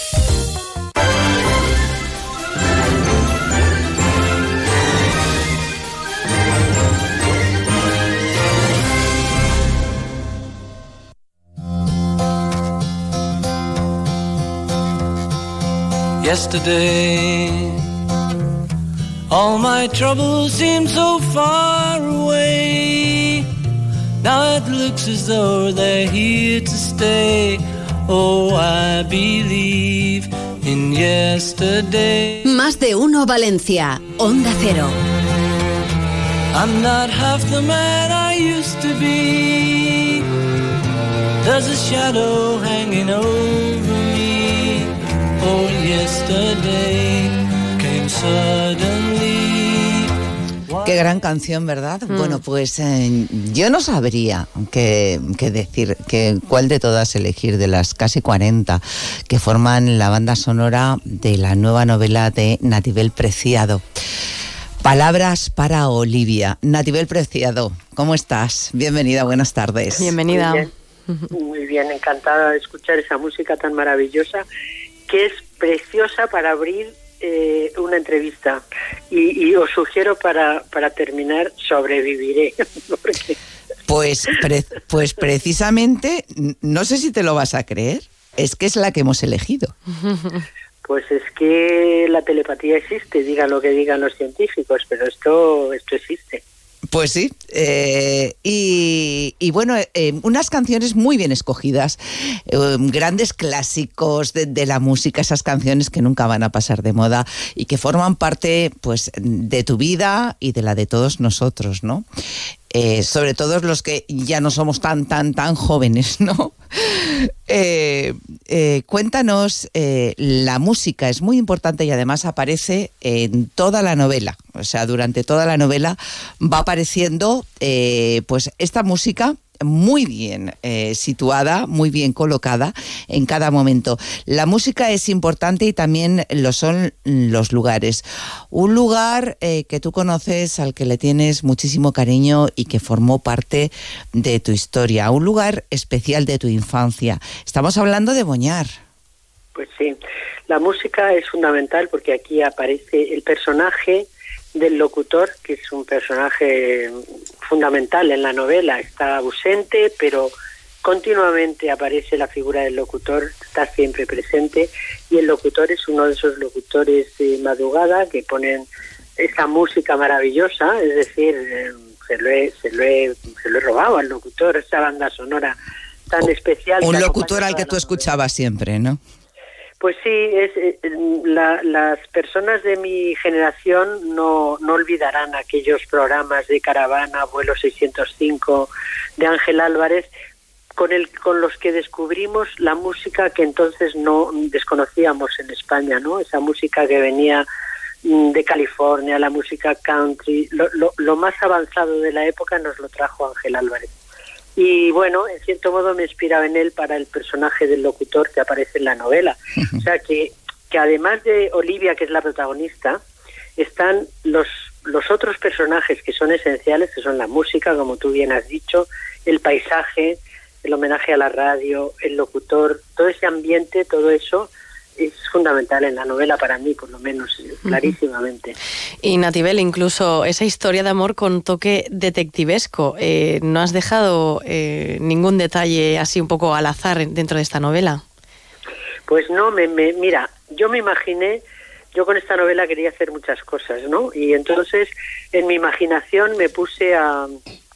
yesterday. All my troubles seem so far away. Now it looks as though they're here to stay. Oh, I believe in yesterday. Más de uno Valencia, Onda Cero. I'm not half the man I used to be. There's a shadow hanging over me. Oh, yesterday came suddenly. Qué gran canción, ¿verdad? Mm. Bueno, pues eh, yo no sabría qué, qué decir, que, cuál de todas elegir de las casi 40 que forman la banda sonora de la nueva novela de Natibel Preciado. Palabras para Olivia. Natibel Preciado, ¿cómo estás? Bienvenida, buenas tardes. Bienvenida. Muy bien, muy bien, encantada de escuchar esa música tan maravillosa que es preciosa para abrir eh, una entrevista. Y, y os sugiero para, para terminar, sobreviviré. porque Pues, pre- pues precisamente, no sé si te lo vas a creer, es que es la que hemos elegido. Pues es que la telepatía existe, digan lo que digan los científicos, pero esto, esto existe. Pues sí, eh, y, bueno, eh, unas canciones muy bien escogidas, eh, grandes clásicos de, de la música, esas canciones que nunca van a pasar de moda y que forman parte pues de tu vida y de la de todos nosotros, ¿no? Eh, sobre todo los que ya no somos tan, tan, tan jóvenes, ¿no? Eh, eh, cuéntanos, la música es muy importante y además aparece en toda la novela. O sea, durante toda la novela va apareciendo pues esta música muy bien eh, situada, muy bien colocada en cada momento. La música es importante y también lo son los lugares. Un lugar eh, que tú conoces, al que le tienes muchísimo cariño y que formó parte de tu historia, un lugar especial de tu infancia. Estamos hablando de Boñar. Pues sí, la música es fundamental porque aquí aparece el personaje del locutor, que es un personaje fundamental en la novela. Está ausente, pero continuamente aparece la figura del locutor, está siempre presente, y el locutor es uno de esos locutores de madrugada que ponen esa música maravillosa, es decir, eh, se lo, he, se, lo he, se lo he robado al locutor, esa banda sonora tan especial. Un locutor al que tú escuchabas siempre, ¿no? Pues sí, es, eh, la- las personas de mi generación no, no olvidarán aquellos programas de Caravana, Vuelo 605, de Ángel Álvarez, con, el, con los que descubrimos la música que entonces no desconocíamos en España, ¿no? Esa música que venía mm, de California, la música country, lo, lo, lo más avanzado de la época nos lo trajo Ángel Álvarez. Y bueno, en cierto modo me inspiraba en él para el personaje del locutor que aparece en la novela. O sea que, que además de Olivia, que es la protagonista, están los, los otros personajes que son esenciales, que son la música, como tú bien has dicho, el paisaje, el homenaje a la radio, el locutor, todo ese ambiente, todo eso es fundamental en la novela para mí, por lo menos, eh, clarísimamente. Y Natibel, incluso esa historia de amor con toque detectivesco, eh, ¿no has dejado eh, ningún detalle así un poco al azar en- dentro de esta novela? Pues no, me, me- mira, yo me imaginé, yo con esta novela quería hacer muchas cosas, ¿no? Y entonces en mi imaginación me puse a,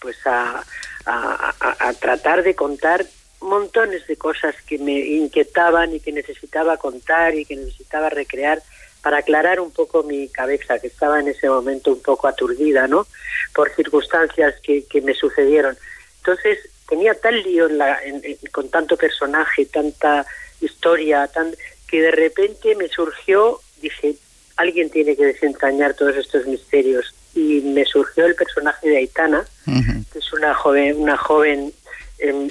pues a, a- a- a tratar de contar montones de cosas que me inquietaban y que necesitaba contar y que necesitaba recrear para aclarar un poco mi cabeza, que estaba en ese momento un poco aturdida, ¿no? Por circunstancias que, que me sucedieron. Entonces tenía tal lío en la- en- en- con tanto personaje, tanta historia, tan, que de repente me surgió, dije, alguien tiene que desentrañar todos estos misterios. Y me surgió el personaje de Aitana, que es una joven, una joven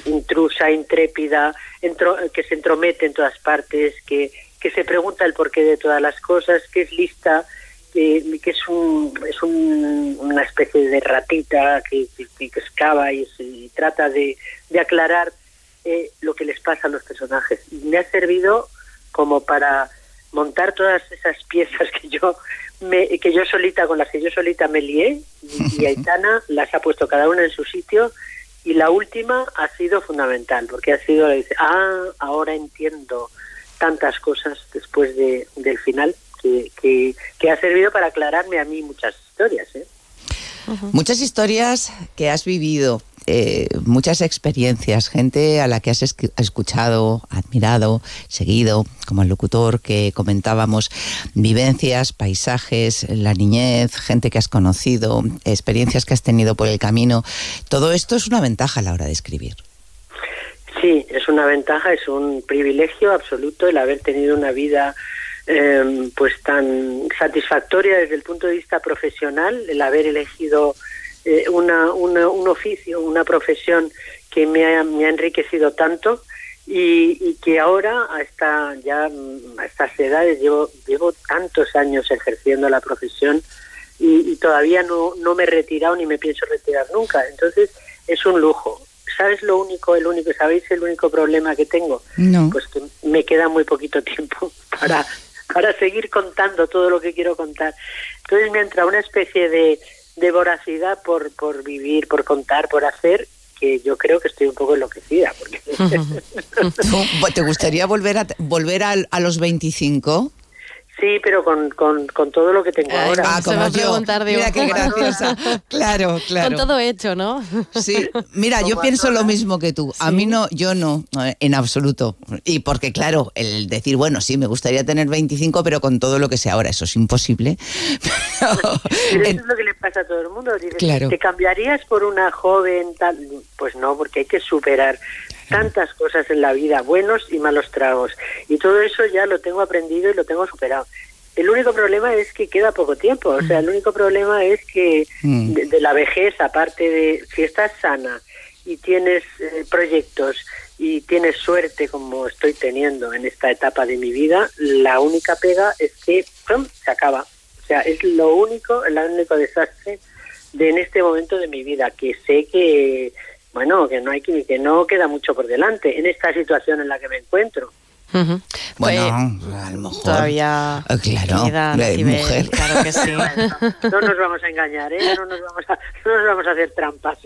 intrusa, intrépida, entro- que se entromete en todas partes, que, que se pregunta el porqué de todas las cosas, que es lista, que, que es, un, es un- una especie de ratita que, que- que excava y, trata de, de aclarar eh, lo que les pasa a los personajes. Y me ha servido como para montar todas esas piezas que yo me, que yo solita con las que yo solita me lié y, y Aitana las ha puesto cada una en su sitio y la última ha sido fundamental porque ha sido ah ahora entiendo tantas cosas después de, del final que, que, que ha servido para aclararme a mí muchas historias ¿eh? Muchas historias que has vivido, eh, muchas experiencias, gente a la que has escu- escuchado, admirado, seguido, como el locutor que comentábamos, vivencias, paisajes, la niñez, gente que has conocido, experiencias que has tenido por el camino. Todo esto es una ventaja a la hora de escribir. Sí, es una ventaja, es un privilegio absoluto el haber tenido una vida eh, pues tan satisfactoria desde el punto de vista profesional, el haber elegido eh, una, una- un oficio, una profesión que me ha, me ha enriquecido tanto y, y que ahora a esta ya mm, a estas edades llevo llevo tantos años ejerciendo la profesión y, y todavía no, no me he retirado ni me pienso retirar nunca. Entonces es un lujo. ¿Sabes lo único, el único, sabéis el único problema que tengo? No. Pues que me queda muy poquito tiempo para, para seguir contando todo lo que quiero contar. Entonces me entra una especie de, de voracidad por, por vivir, por contar, por hacer, que yo creo que estoy un poco enloquecida. Porque... ¿Tú- ¿Te gustaría volver a, volver a, a los 25? Sí, pero con, con, con todo lo que tengo ahora. Ah, Se va como a yo. Mira qué graciosa. Claro, claro. Con todo hecho, ¿no? Sí, mira, yo pienso lo mismo que tú. A mí no, yo no, en absoluto. Y porque, claro, el decir, bueno, sí, me gustaría tener 25, pero con todo lo que sé ahora, eso es imposible. Pero eso es lo que le pasa a todo el mundo. Claro. ¿Te cambiarías por una joven tal? Pues no, porque hay que superar tantas cosas en la vida, buenos y malos tragos. Y todo eso ya lo tengo aprendido y lo tengo superado. El único problema es que queda poco tiempo. O sea, el único problema es que Mm. de, de la vejez, aparte de si estás sana y tienes eh, proyectos y tienes suerte como estoy teniendo en esta etapa de mi vida, la única pega es que ¡pum! se acaba. O sea, es lo único, el único desastre de en este momento de mi vida, que sé que, bueno, que no hay que, que no queda mucho por delante en esta situación en la que me encuentro. Pues, Bueno, a lo mejor. todavía Ah, claro, queda mujer. claro que sí. No nos vamos a engañar, ¿eh? No nos vamos a, no nos vamos a hacer trampas.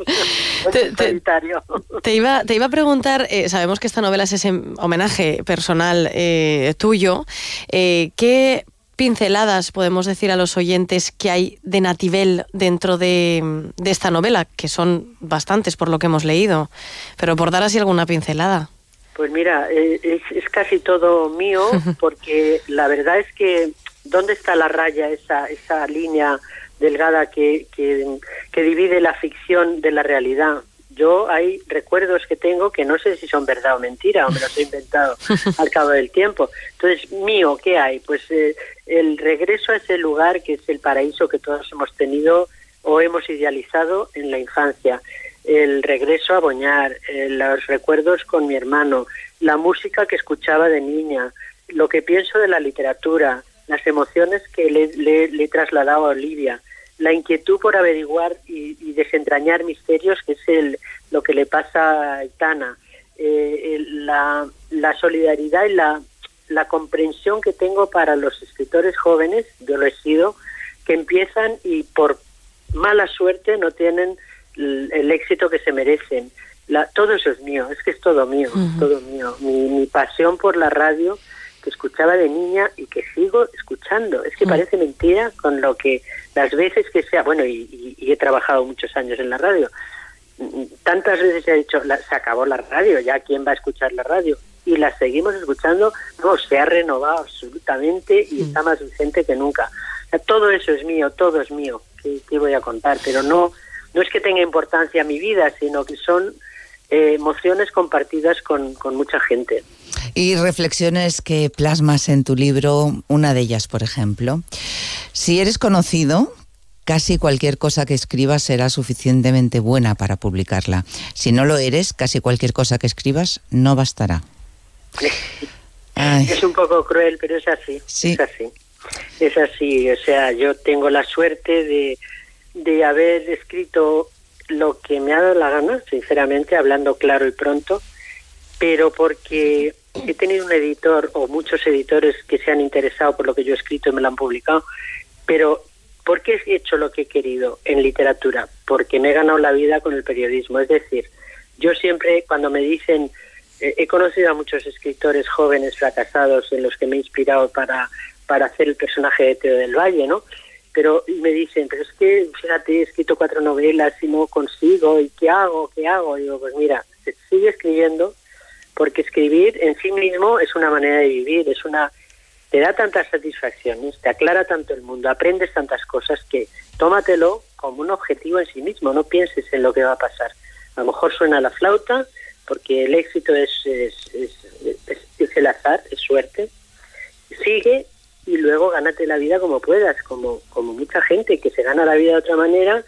Solitario. Te iba, te iba a preguntar, eh, sabemos que esta novela es ese homenaje personal eh, tuyo. eh, ¿Qué pinceladas podemos decir a los oyentes que hay de Nativel dentro de, de esta novela? Que son bastantes por lo que hemos leído. Pero por dar así alguna pincelada. Pues mira, eh, es, es casi todo mío, porque la verdad es que ¿dónde está la raya, esa, esa línea delgada que, que, que divide la ficción de la realidad? Yo hay recuerdos que tengo que no sé si son verdad o mentira, o me los he inventado al cabo del tiempo. Entonces, mío, ¿qué hay? Pues eh, el regreso a ese lugar que es el paraíso que todos hemos tenido o hemos idealizado en la infancia. El regreso a Boñar, eh, los recuerdos con mi hermano, la música que escuchaba de niña, lo que pienso de la literatura, las emociones que le, le- le he trasladado a Olivia, la inquietud por averiguar y, y desentrañar misterios, que es el, lo que le pasa a Aitana, eh, la, la solidaridad y la, la comprensión que tengo para los escritores jóvenes, yo lo he sido, que empiezan y por mala suerte no tienen el, éxito que se merecen. La, todo eso es mío, es que es todo mío, todo mío. Mi, mi pasión por la radio que escuchaba de niña y que sigo escuchando. Es que Mm. parece mentira con lo que las veces que sea, bueno, y, y- y he trabajado muchos años en la radio, Mm, tantas veces se ha dicho, la- se acabó la radio, ya quién va a escuchar la radio. Y la seguimos escuchando, no, se ha renovado absolutamente y está más vigente que nunca. O sea, todo eso es mío, todo es mío, que, que voy a contar, pero no, no es que tenga importancia mi vida, sino que son eh, emociones compartidas con, con mucha gente. Y reflexiones que plasmas en tu libro, una de ellas, por ejemplo. Si eres conocido, casi cualquier cosa que escribas será suficientemente buena para publicarla. Si no lo eres, casi cualquier cosa que escribas no bastará. Ay. Es un poco cruel, pero es así. Sí. Es así. Es así. O sea, yo tengo la suerte de, de haber escrito lo que me ha dado la gana, sinceramente, hablando claro y pronto, pero porque he tenido un editor o muchos editores que se han interesado por lo que yo he escrito y me lo han publicado, pero ¿por qué he hecho lo que he querido en literatura? Porque me he ganado la vida con el periodismo. Es decir, yo siempre cuando me dicen, he conocido a muchos escritores jóvenes fracasados en los que me he inspirado para, para hacer el personaje de Teo del Valle, ¿no? Pero y me dicen, pero es que, fíjate, he escrito cuatro novelas y no consigo, ¿y qué hago? ¿Qué hago? Y digo, pues mira, sigue escribiendo, porque escribir en sí mismo es una manera de vivir, es una te da tantas satisfacciones, te aclara tanto el mundo, aprendes tantas cosas que tómatelo como un objetivo en sí mismo, no pienses en lo que va a pasar. A lo mejor suena la flauta, porque el éxito es, es, el azar, es suerte. Sigue y luego gánate la vida como puedas, como, como mucha gente que se gana la vida de otra manera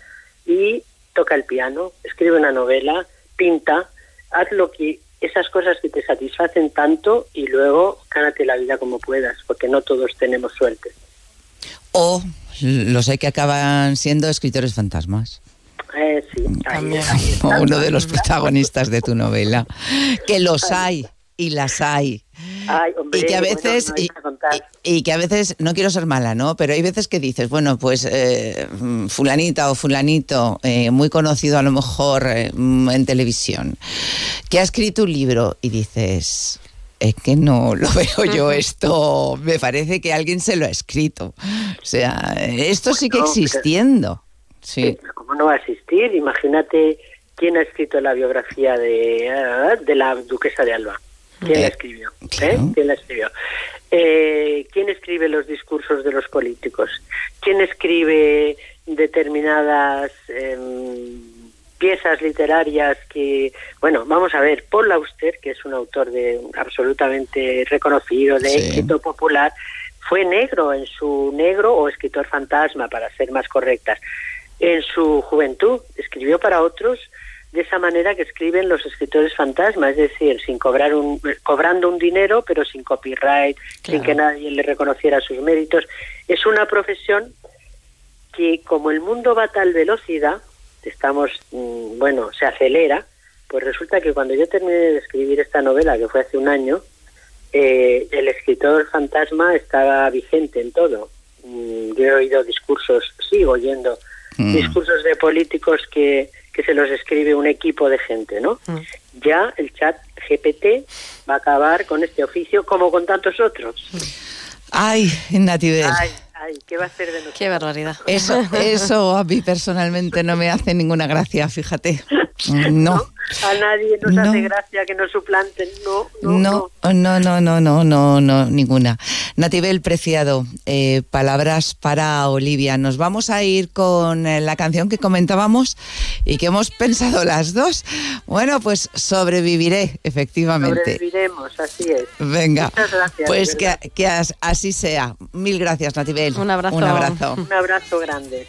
y toca el piano, escribe una novela, pinta, haz lo que esas cosas que te satisfacen tanto y luego gánate la vida como puedas, porque no todos tenemos suerte. O los hay que acaban siendo escritores fantasmas. Eh, sí, ahí, ahí O está. uno de los protagonistas de tu novela. Que los hay y las hay. Ay, hombre, y que a bueno, veces no y, que a veces no quiero ser mala no pero hay veces que dices bueno pues eh, mm, fulanita o fulanito eh, muy conocido a lo mejor eh, mm, en televisión que ha escrito un libro y dices es que no lo veo yo esto me parece que alguien se lo ha escrito o sea esto sigue existiendo. Sí ¿Cómo no va a existir? Imagínate quién ha escrito la biografía de, ah, de la duquesa de Alba. ¿Quién la Eh, escribió? ¿Eh? ¿Quién la escribió? Eh, ¿Quién escribe los discursos de los políticos? ¿Quién escribe determinadas em, piezas literarias que, bueno, vamos a ver, Paul Auster, que es un autor de absolutamente reconocido, de Sí. éxito popular, fue negro en su negro o escritor fantasma, para ser más correctas. En su juventud escribió para otros de esa manera que escriben los escritores fantasma, es decir, sin cobrar un, cobrando un dinero, pero sin copyright, sin que nadie le reconociera sus méritos. Es una profesión que como el mundo va a tal velocidad, estamos, mm, bueno, se acelera, pues resulta que cuando yo terminé de escribir esta novela, que fue hace un año, eh, el escritor fantasma estaba vigente en todo. Mm, Yo he oído discursos, sigo oyendo Mm. discursos de políticos que, que se los escribe un equipo de gente, ¿no? Ya el chat GPT va a acabar con este oficio como con tantos otros. ay Nativer Ay, ay, ¿qué va a hacer de nosotros? Qué barbaridad. Eso, eso a mí personalmente no me hace ninguna gracia, fíjate. No, a nadie nos hace gracia que nos suplanten, no. No, no, no, no, no, no, ninguna. Natibel Preciado, eh, palabras para Olivia. Nos vamos a ir con eh, la canción que comentábamos y que hemos pensado las dos. Bueno, pues sobreviviré, efectivamente. Sobreviviremos, así es. Venga, Muchas gracias, pues que, que así sea. Mil gracias, Natibel. Un abrazo. Un abrazo. Un abrazo grande.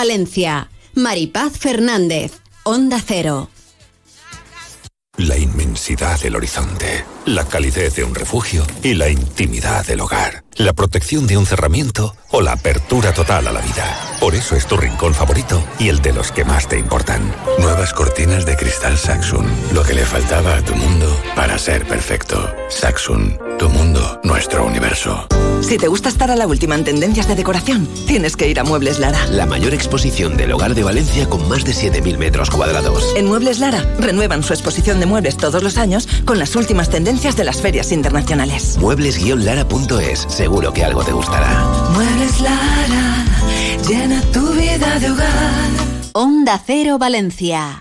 Valencia. Maripaz Fernández. Onda Cero. La inmensidad del horizonte, la calidez de un refugio y la intimidad del hogar, la protección de un cerramiento o la apertura total a la vida. Por eso es tu rincón favorito y el de los que más te importan. Nuevas cortinas de cristal Saxon, lo que le faltaba a tu mundo para ser perfecto. Saxon, tu mundo, nuestro universo. Si te gusta estar a la última en tendencias de decoración, tienes que ir a Muebles Lara. La mayor exposición del hogar de Valencia con más de 7.000 metros cuadrados. En Muebles Lara renuevan su exposición de muebles todos los años con las últimas tendencias de las ferias internacionales. Muebles-lara.es, seguro que algo te gustará. Muebles Lara, llena tu vida de hogar. Onda Cero Valencia.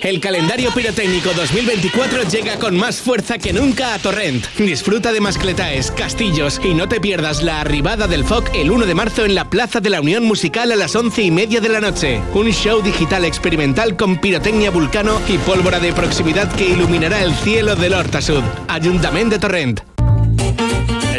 El calendario pirotécnico 2024 llega con más fuerza que nunca a Torrent. Disfruta de mascletaes, castillos y no te pierdas la arribada del FOC el 1 de marzo en la Plaza de la Unión Musical a las 11 y media de la noche. Un show digital experimental con pirotecnia vulcano y pólvora de proximidad que iluminará el cielo del Hortasud. Ayuntamiento de Torrent.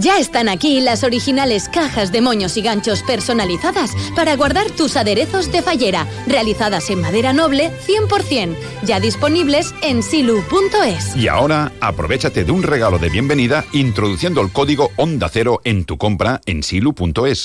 Ya están aquí las originales cajas de moños y ganchos personalizadas para guardar tus aderezos de fallera, realizadas en madera noble 100%, ya disponibles en silu.es. Y ahora, aprovechate de un regalo de bienvenida introduciendo el código Onda Cero en tu compra en silu.es.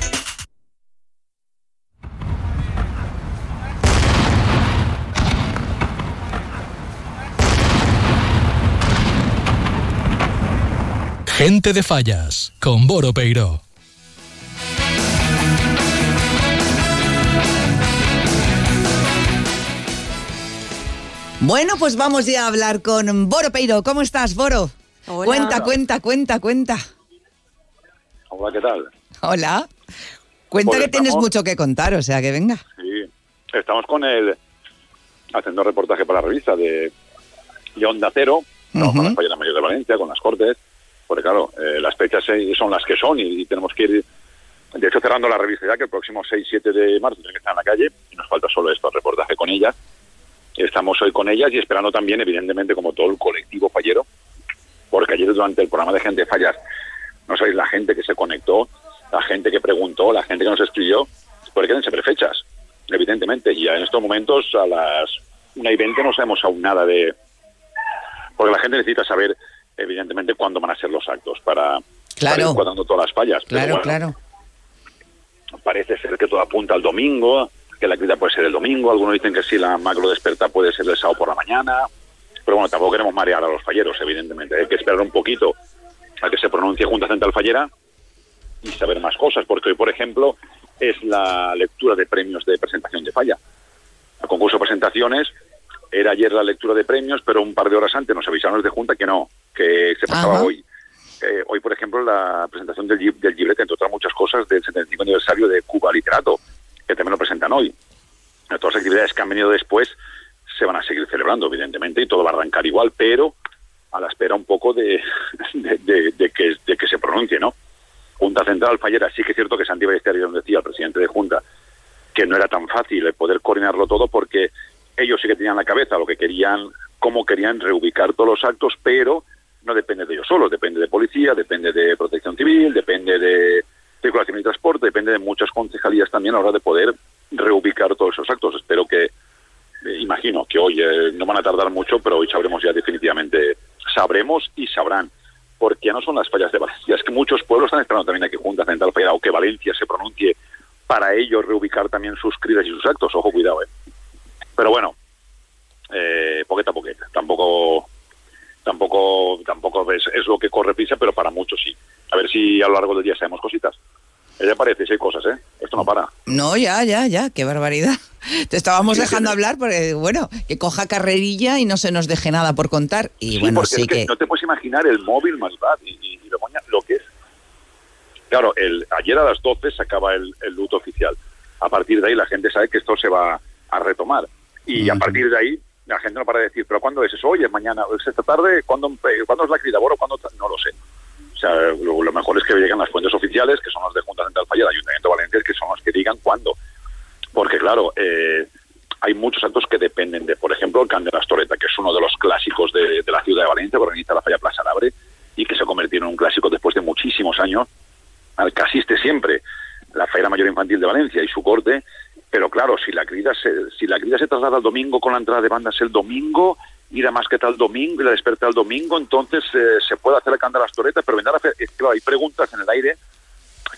Gente de Fallas, con Boro Peiro. Bueno, pues vamos ya a hablar con Boro Peiro. ¿Cómo estás, Boro? Hola. Cuenta, cuenta, cuenta, cuenta. Hola, ¿qué tal? Hola. Cuenta Pues que tienes mucho que contar, o sea que venga. Sí, estamos con el haciendo reportaje para la revista de, de Onda Cero, estamos con la Fallera Mayor de Valencia, con las Cortes, porque claro, eh, las fechas son las que son y, tenemos que ir, de hecho, cerrando la revista ya, que el próximo 6-7 de marzo tiene que estar en la calle, y nos falta solo esto, el reportaje con ellas. Estamos hoy con ellas y esperando también, evidentemente, como todo el colectivo fallero, porque ayer durante el programa de Gente Fallas, no sabéis la gente que se conectó, la gente que preguntó, la gente que nos escribió, porque quieren saber fechas, evidentemente. Y en estos momentos, a las 1 y 20, no sabemos aún nada de... Porque la gente necesita saber, evidentemente, cuándo van a ser los actos para, para Claro. ir cuadrando todas las fallas. Claro, bueno, claro. parece ser que todo apunta al domingo, que la actividad puede ser el domingo, algunos dicen que sí, la macro desperta puede ser el sábado por la mañana, pero bueno, tampoco queremos marear a los falleros, evidentemente, hay que esperar un poquito a que se pronuncie Junta Central Fallera y saber más cosas, porque hoy, por ejemplo, es la lectura de premios de presentación de falla. El concurso de presentaciones era ayer la lectura de premios, pero un par de horas antes nos avisaron desde Junta que no, que se pasaba Ajá. hoy. Eh, hoy, por ejemplo, la presentación del, del librete, entre otras muchas cosas, del 75 aniversario de Cuba Literato, que también lo presentan hoy. Todas las actividades que han venido después se van a seguir celebrando, evidentemente, y todo va a arrancar igual, pero a la espera un poco de, de, de- de que, de que se pronuncie, ¿no? Junta Central Fallera, sí que es cierto que Santi Ballester ayer nos decía el presidente de Junta que no era tan fácil poder coordinarlo todo porque ellos sí que tenían la cabeza lo que querían, cómo querían reubicar todos los actos, pero no depende de ellos solos, depende de policía, depende de protección civil, depende de circulación y transporte, depende de muchas concejalías también a la hora de poder reubicar todos esos actos. Espero que, eh, imagino que hoy eh, no van a tardar mucho, pero hoy sabremos ya definitivamente, sabremos y sabrán, porque ya no son las fallas de Valencia, es que muchos pueblos están esperando también a que Junta Central Fallera o que Valencia se pronuncie para ellos reubicar también sus cridas y sus actos. Ojo, cuidado, ¿eh? Pero bueno, eh, poqueta a poqueta. Tampoco, tampoco, tampoco es, es lo que corre prisa, pero para muchos sí. A ver si a lo largo del día sabemos cositas. Ya parece, sí hay cosas, ¿eh? Esto no para. No, ya, ya, ya, qué barbaridad. Te estábamos Sí, dejando sí. hablar porque, bueno, que coja carrerilla y no se nos deje nada por contar. Y Sí, bueno, sí es que, que... no te puedes imaginar el móvil más bad y, y, y Begoña, lo que es. Claro, el, ayer a las 12 se acaba el, el luto oficial. A partir de ahí la gente sabe que esto se va a retomar. Y a partir de ahí la gente no para de decir, pero ¿cuándo es eso? Hoy, es mañana, es esta tarde, ¿cuándo, empe- ¿cuándo es la crida? Bueno, ¿cuándo? No lo sé. O sea, lo, lo mejor es que lleguen las fuentes oficiales, que son las de Junta Central Falla, del Ayuntamiento de Valencia, que son las que digan cuándo. Porque, claro, eh, hay muchos actos que dependen de, por ejemplo, el Can de la Astoreta, que es uno de los clásicos de, de la ciudad de Valencia, que organiza la Falla Plaza Labre, y que se convirtió en un clásico después de muchísimos años, al que asiste siempre la Feira Mayor Infantil de Valencia y su corte, pero claro, si la crida se, si la crida se traslada al domingo con la entrada de bandas el domingo, ir a más que tal domingo y la desperta el domingo, entonces eh, se puede hacer el can de las toretas, pero vendrá a que, claro, hay preguntas en el aire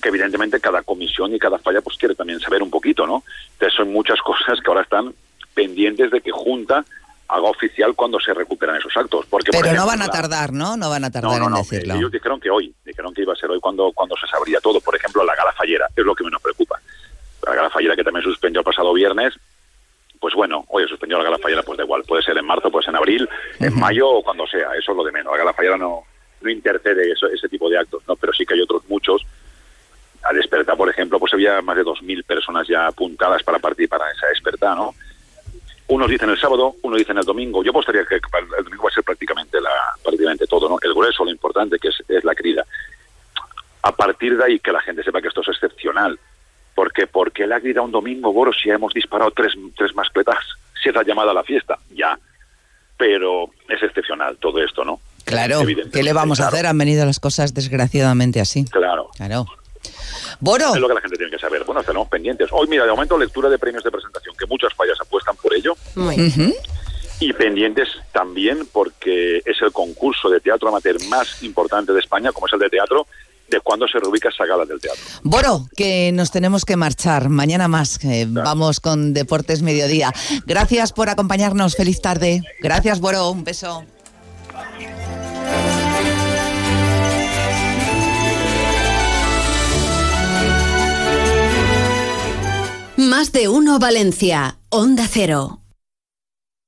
que evidentemente cada comisión y cada falla pues quiere también saber un poquito, ¿no? Entonces son muchas cosas que ahora están pendientes de que Junta haga oficial cuando se recuperan esos actos. Porque, por Pero no van a tardar, ¿no? No van a tardar no, en no, decirlo. eh, ellos dijeron que hoy, dijeron que iba a ser hoy cuando, cuando se sabría todo. Por ejemplo, la gala fallera, es lo que menos preocupa. La gala fallera que también suspendió el pasado viernes, pues bueno, oye, suspendió la gala fallera, pues da igual, puede ser en marzo, puede ser en abril, en mayo o cuando sea, eso es lo de menos. La gala fallera no, no intercede eso, ese tipo de actos, ¿no? Pero sí que hay otros muchos. A despertar, por ejemplo, pues había más de 2.000 personas ya apuntadas para partir para esa despertar, ¿no? Unos dicen el sábado, unos dicen el domingo. Yo apostaría que el domingo va a ser prácticamente la prácticamente todo, ¿no? El grueso, lo importante, que es, es la crida. A partir de ahí, que la gente sepa que esto es excepcional. Porque, ¿por qué la un domingo, Boros, si hemos disparado tres, tres mascletas? Si es la llamada a la fiesta, ya. Pero es excepcional todo esto, ¿no? Claro, ¿qué le vamos a claro. hacer? Han venido las cosas desgraciadamente así. Claro. Claro. Boro. Es lo que la gente tiene que saber. Bueno, estaremos pendientes. Hoy, mira, de momento, lectura de premios de presentación, que muchas fallas apuestan por ello. Ujú. Y pendientes también porque es el concurso de teatro amateur más importante de España, como es el de teatro, de cuando se reubica esa gala del teatro. Boro, que nos tenemos que marchar. Mañana más. Vamos con Deportes Mediodía. Gracias por acompañarnos. Feliz tarde. Gracias, Boro. Un beso. Más de uno Valencia. Onda Cero.